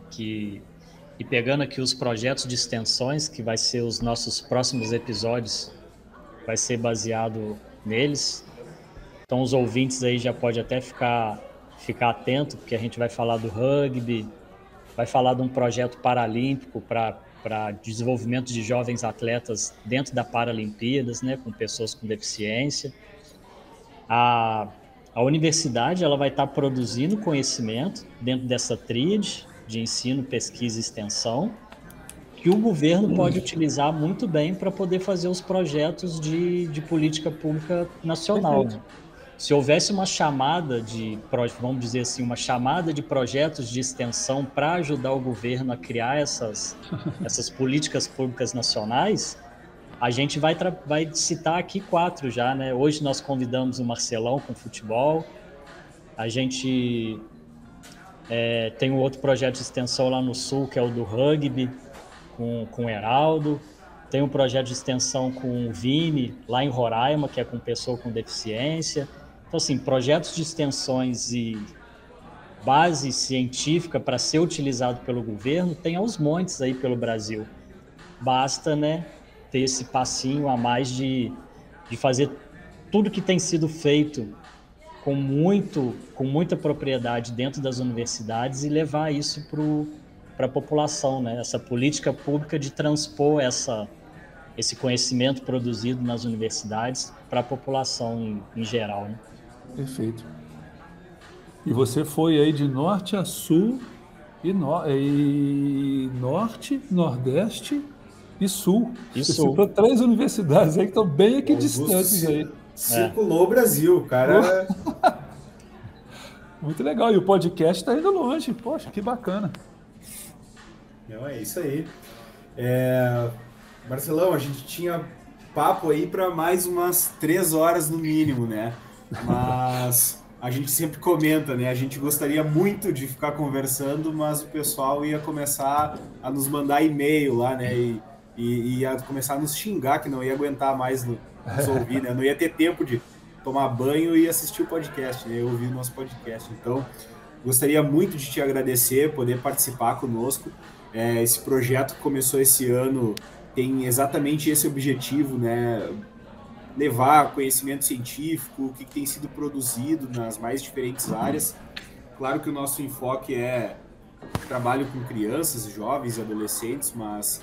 que e pegando aqui os projetos de extensões, que vai ser os nossos próximos episódios, vai ser baseado neles. Então os ouvintes aí já pode até ficar ficar atento, porque a gente vai falar do rugby, vai falar de um projeto paralímpico para desenvolvimento de jovens atletas dentro da Paralimpíadas, né, com pessoas com deficiência. A, a universidade ela vai estar produzindo conhecimento dentro dessa tríade, de ensino, pesquisa e extensão, que o governo pode utilizar muito bem para poder fazer os projetos de, de política pública nacional. Né? Se houvesse uma chamada de, vamos dizer assim, uma chamada de projetos de extensão para ajudar o governo a criar essas, essas políticas públicas nacionais, a gente vai, vai citar aqui quatro já, né? Hoje nós convidamos o Marcelão com futebol, a gente é, tem um outro projeto de extensão lá no Sul, que é o do rugby, com, com o Heraldo, tem um projeto de extensão com o Vini, lá em Roraima, que é com pessoa com deficiência, então, assim, projetos de extensões e base científica para ser utilizado pelo governo tem aos montes aí pelo Brasil. Basta, né, ter esse passinho a mais de, de fazer tudo que tem sido feito com muito com muita propriedade dentro das universidades e levar isso para a população, né? Essa política pública de transpor essa esse conhecimento produzido nas universidades para a população em, em geral, né? Perfeito. E você foi aí de norte a sul e, no, e norte, nordeste e sul. E você sul. três universidades aí que estão bem aqui distantes aí. Circulou é. o Brasil, cara. Muito legal. E o podcast está indo longe. Poxa, que bacana. Não, é isso aí. É... Marcelão, a gente tinha papo aí para mais umas três horas no mínimo, né? Mas a gente sempre comenta, né? A gente gostaria muito de ficar conversando, mas o pessoal ia começar a nos mandar e-mail lá, né? E, e ia começar a nos xingar que não ia aguentar mais nos ouvir, né? Não ia ter tempo de tomar banho e assistir o podcast, né? Ouvir o nosso podcast. Então, gostaria muito de te agradecer, poder participar conosco. É, esse projeto que começou esse ano tem exatamente esse objetivo, né? Levar conhecimento científico, o que, tem sido produzido nas mais diferentes áreas. Claro que o nosso enfoque é trabalho com crianças, jovens e adolescentes, mas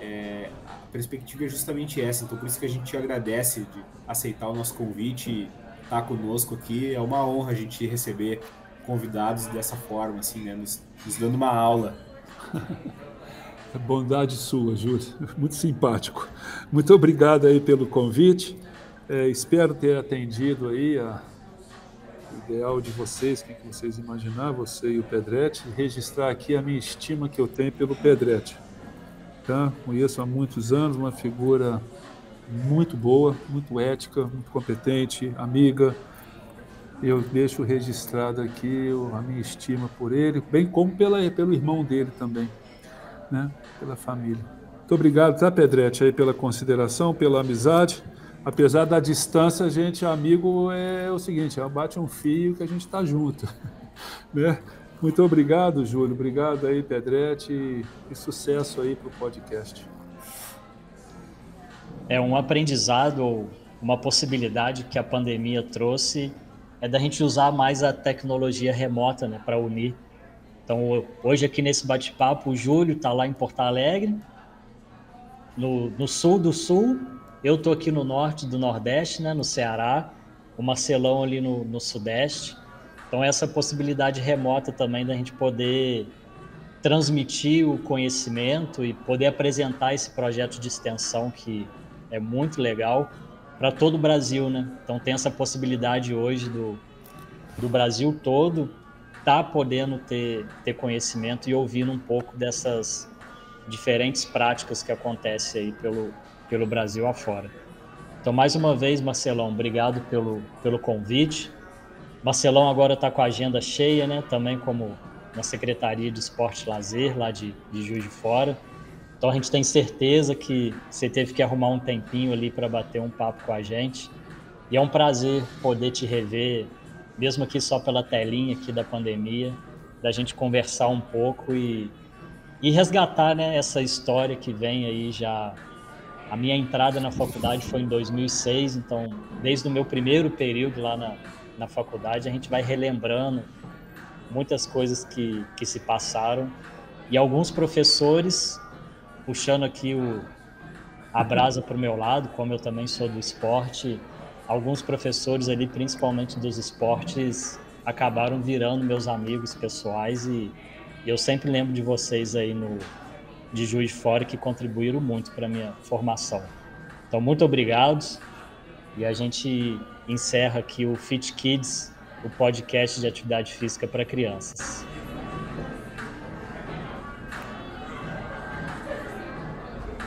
é, a perspectiva é justamente essa. Então, por isso que a gente te agradece de aceitar o nosso convite e estar conosco aqui. É uma honra a gente receber convidados dessa forma, assim, né? nos, nos dando uma aula. É bondade sua, Júlio. Muito simpático. Muito obrigado aí pelo convite. É, espero ter atendido aí a, o ideal de vocês, o que vocês imaginar, você e o Pedretti, registrar aqui a minha estima que eu tenho pelo Pedretti. Tá? Conheço há muitos anos, uma figura muito boa, muito ética, muito competente, amiga. Eu deixo registrado aqui a minha estima por ele, bem como pela, pelo irmão dele também né, pela família. Muito obrigado, tá, Pedretti, aí pela consideração, pela amizade. Apesar da distância, a gente, amigo, é o seguinte, é bate um fio que a gente está junto. né? Muito obrigado, Júlio. Obrigado aí, Pedretti, e, sucesso aí para o podcast. É um aprendizado, uma possibilidade que a pandemia trouxe é da gente usar mais a tecnologia remota né, para unir então, hoje aqui nesse bate-papo, o Júlio está lá em Porto Alegre, no, no, sul do sul, eu estou aqui no norte do Nordeste, né, no Ceará, o Marcelão ali no, no Sudeste. Então, essa possibilidade remota também da gente poder transmitir o conhecimento e poder apresentar esse projeto de extensão que é muito legal para todo o Brasil, né? Então tem essa possibilidade hoje do, do Brasil todo tá podendo ter, ter conhecimento e ouvindo um pouco dessas diferentes práticas que acontecem aí pelo, pelo Brasil afora. Então, mais uma vez, Marcelão, obrigado pelo, pelo convite. Marcelão agora está com a agenda cheia, né? Também como na Secretaria de Esporte e Lazer, lá de, de Juiz de Fora. Então, a gente tem certeza que você teve que arrumar um tempinho ali para bater um papo com a gente. E é um prazer poder te rever mesmo aqui só pela telinha aqui da pandemia, da gente conversar um pouco e, e resgatar né, essa história que vem aí já. A minha entrada na faculdade foi em 2006, então desde o meu primeiro período lá na, na faculdade a gente vai relembrando muitas coisas que, que se passaram. E alguns professores puxando aqui o, a brasa para o meu lado, como eu também sou do esporte, alguns professores ali, principalmente dos esportes, acabaram virando meus amigos pessoais e eu sempre lembro de vocês aí no de Juiz de Fora que contribuíram muito para minha formação. Então, muito obrigado. E a gente encerra aqui o Fit Kids, o podcast de atividade física para crianças.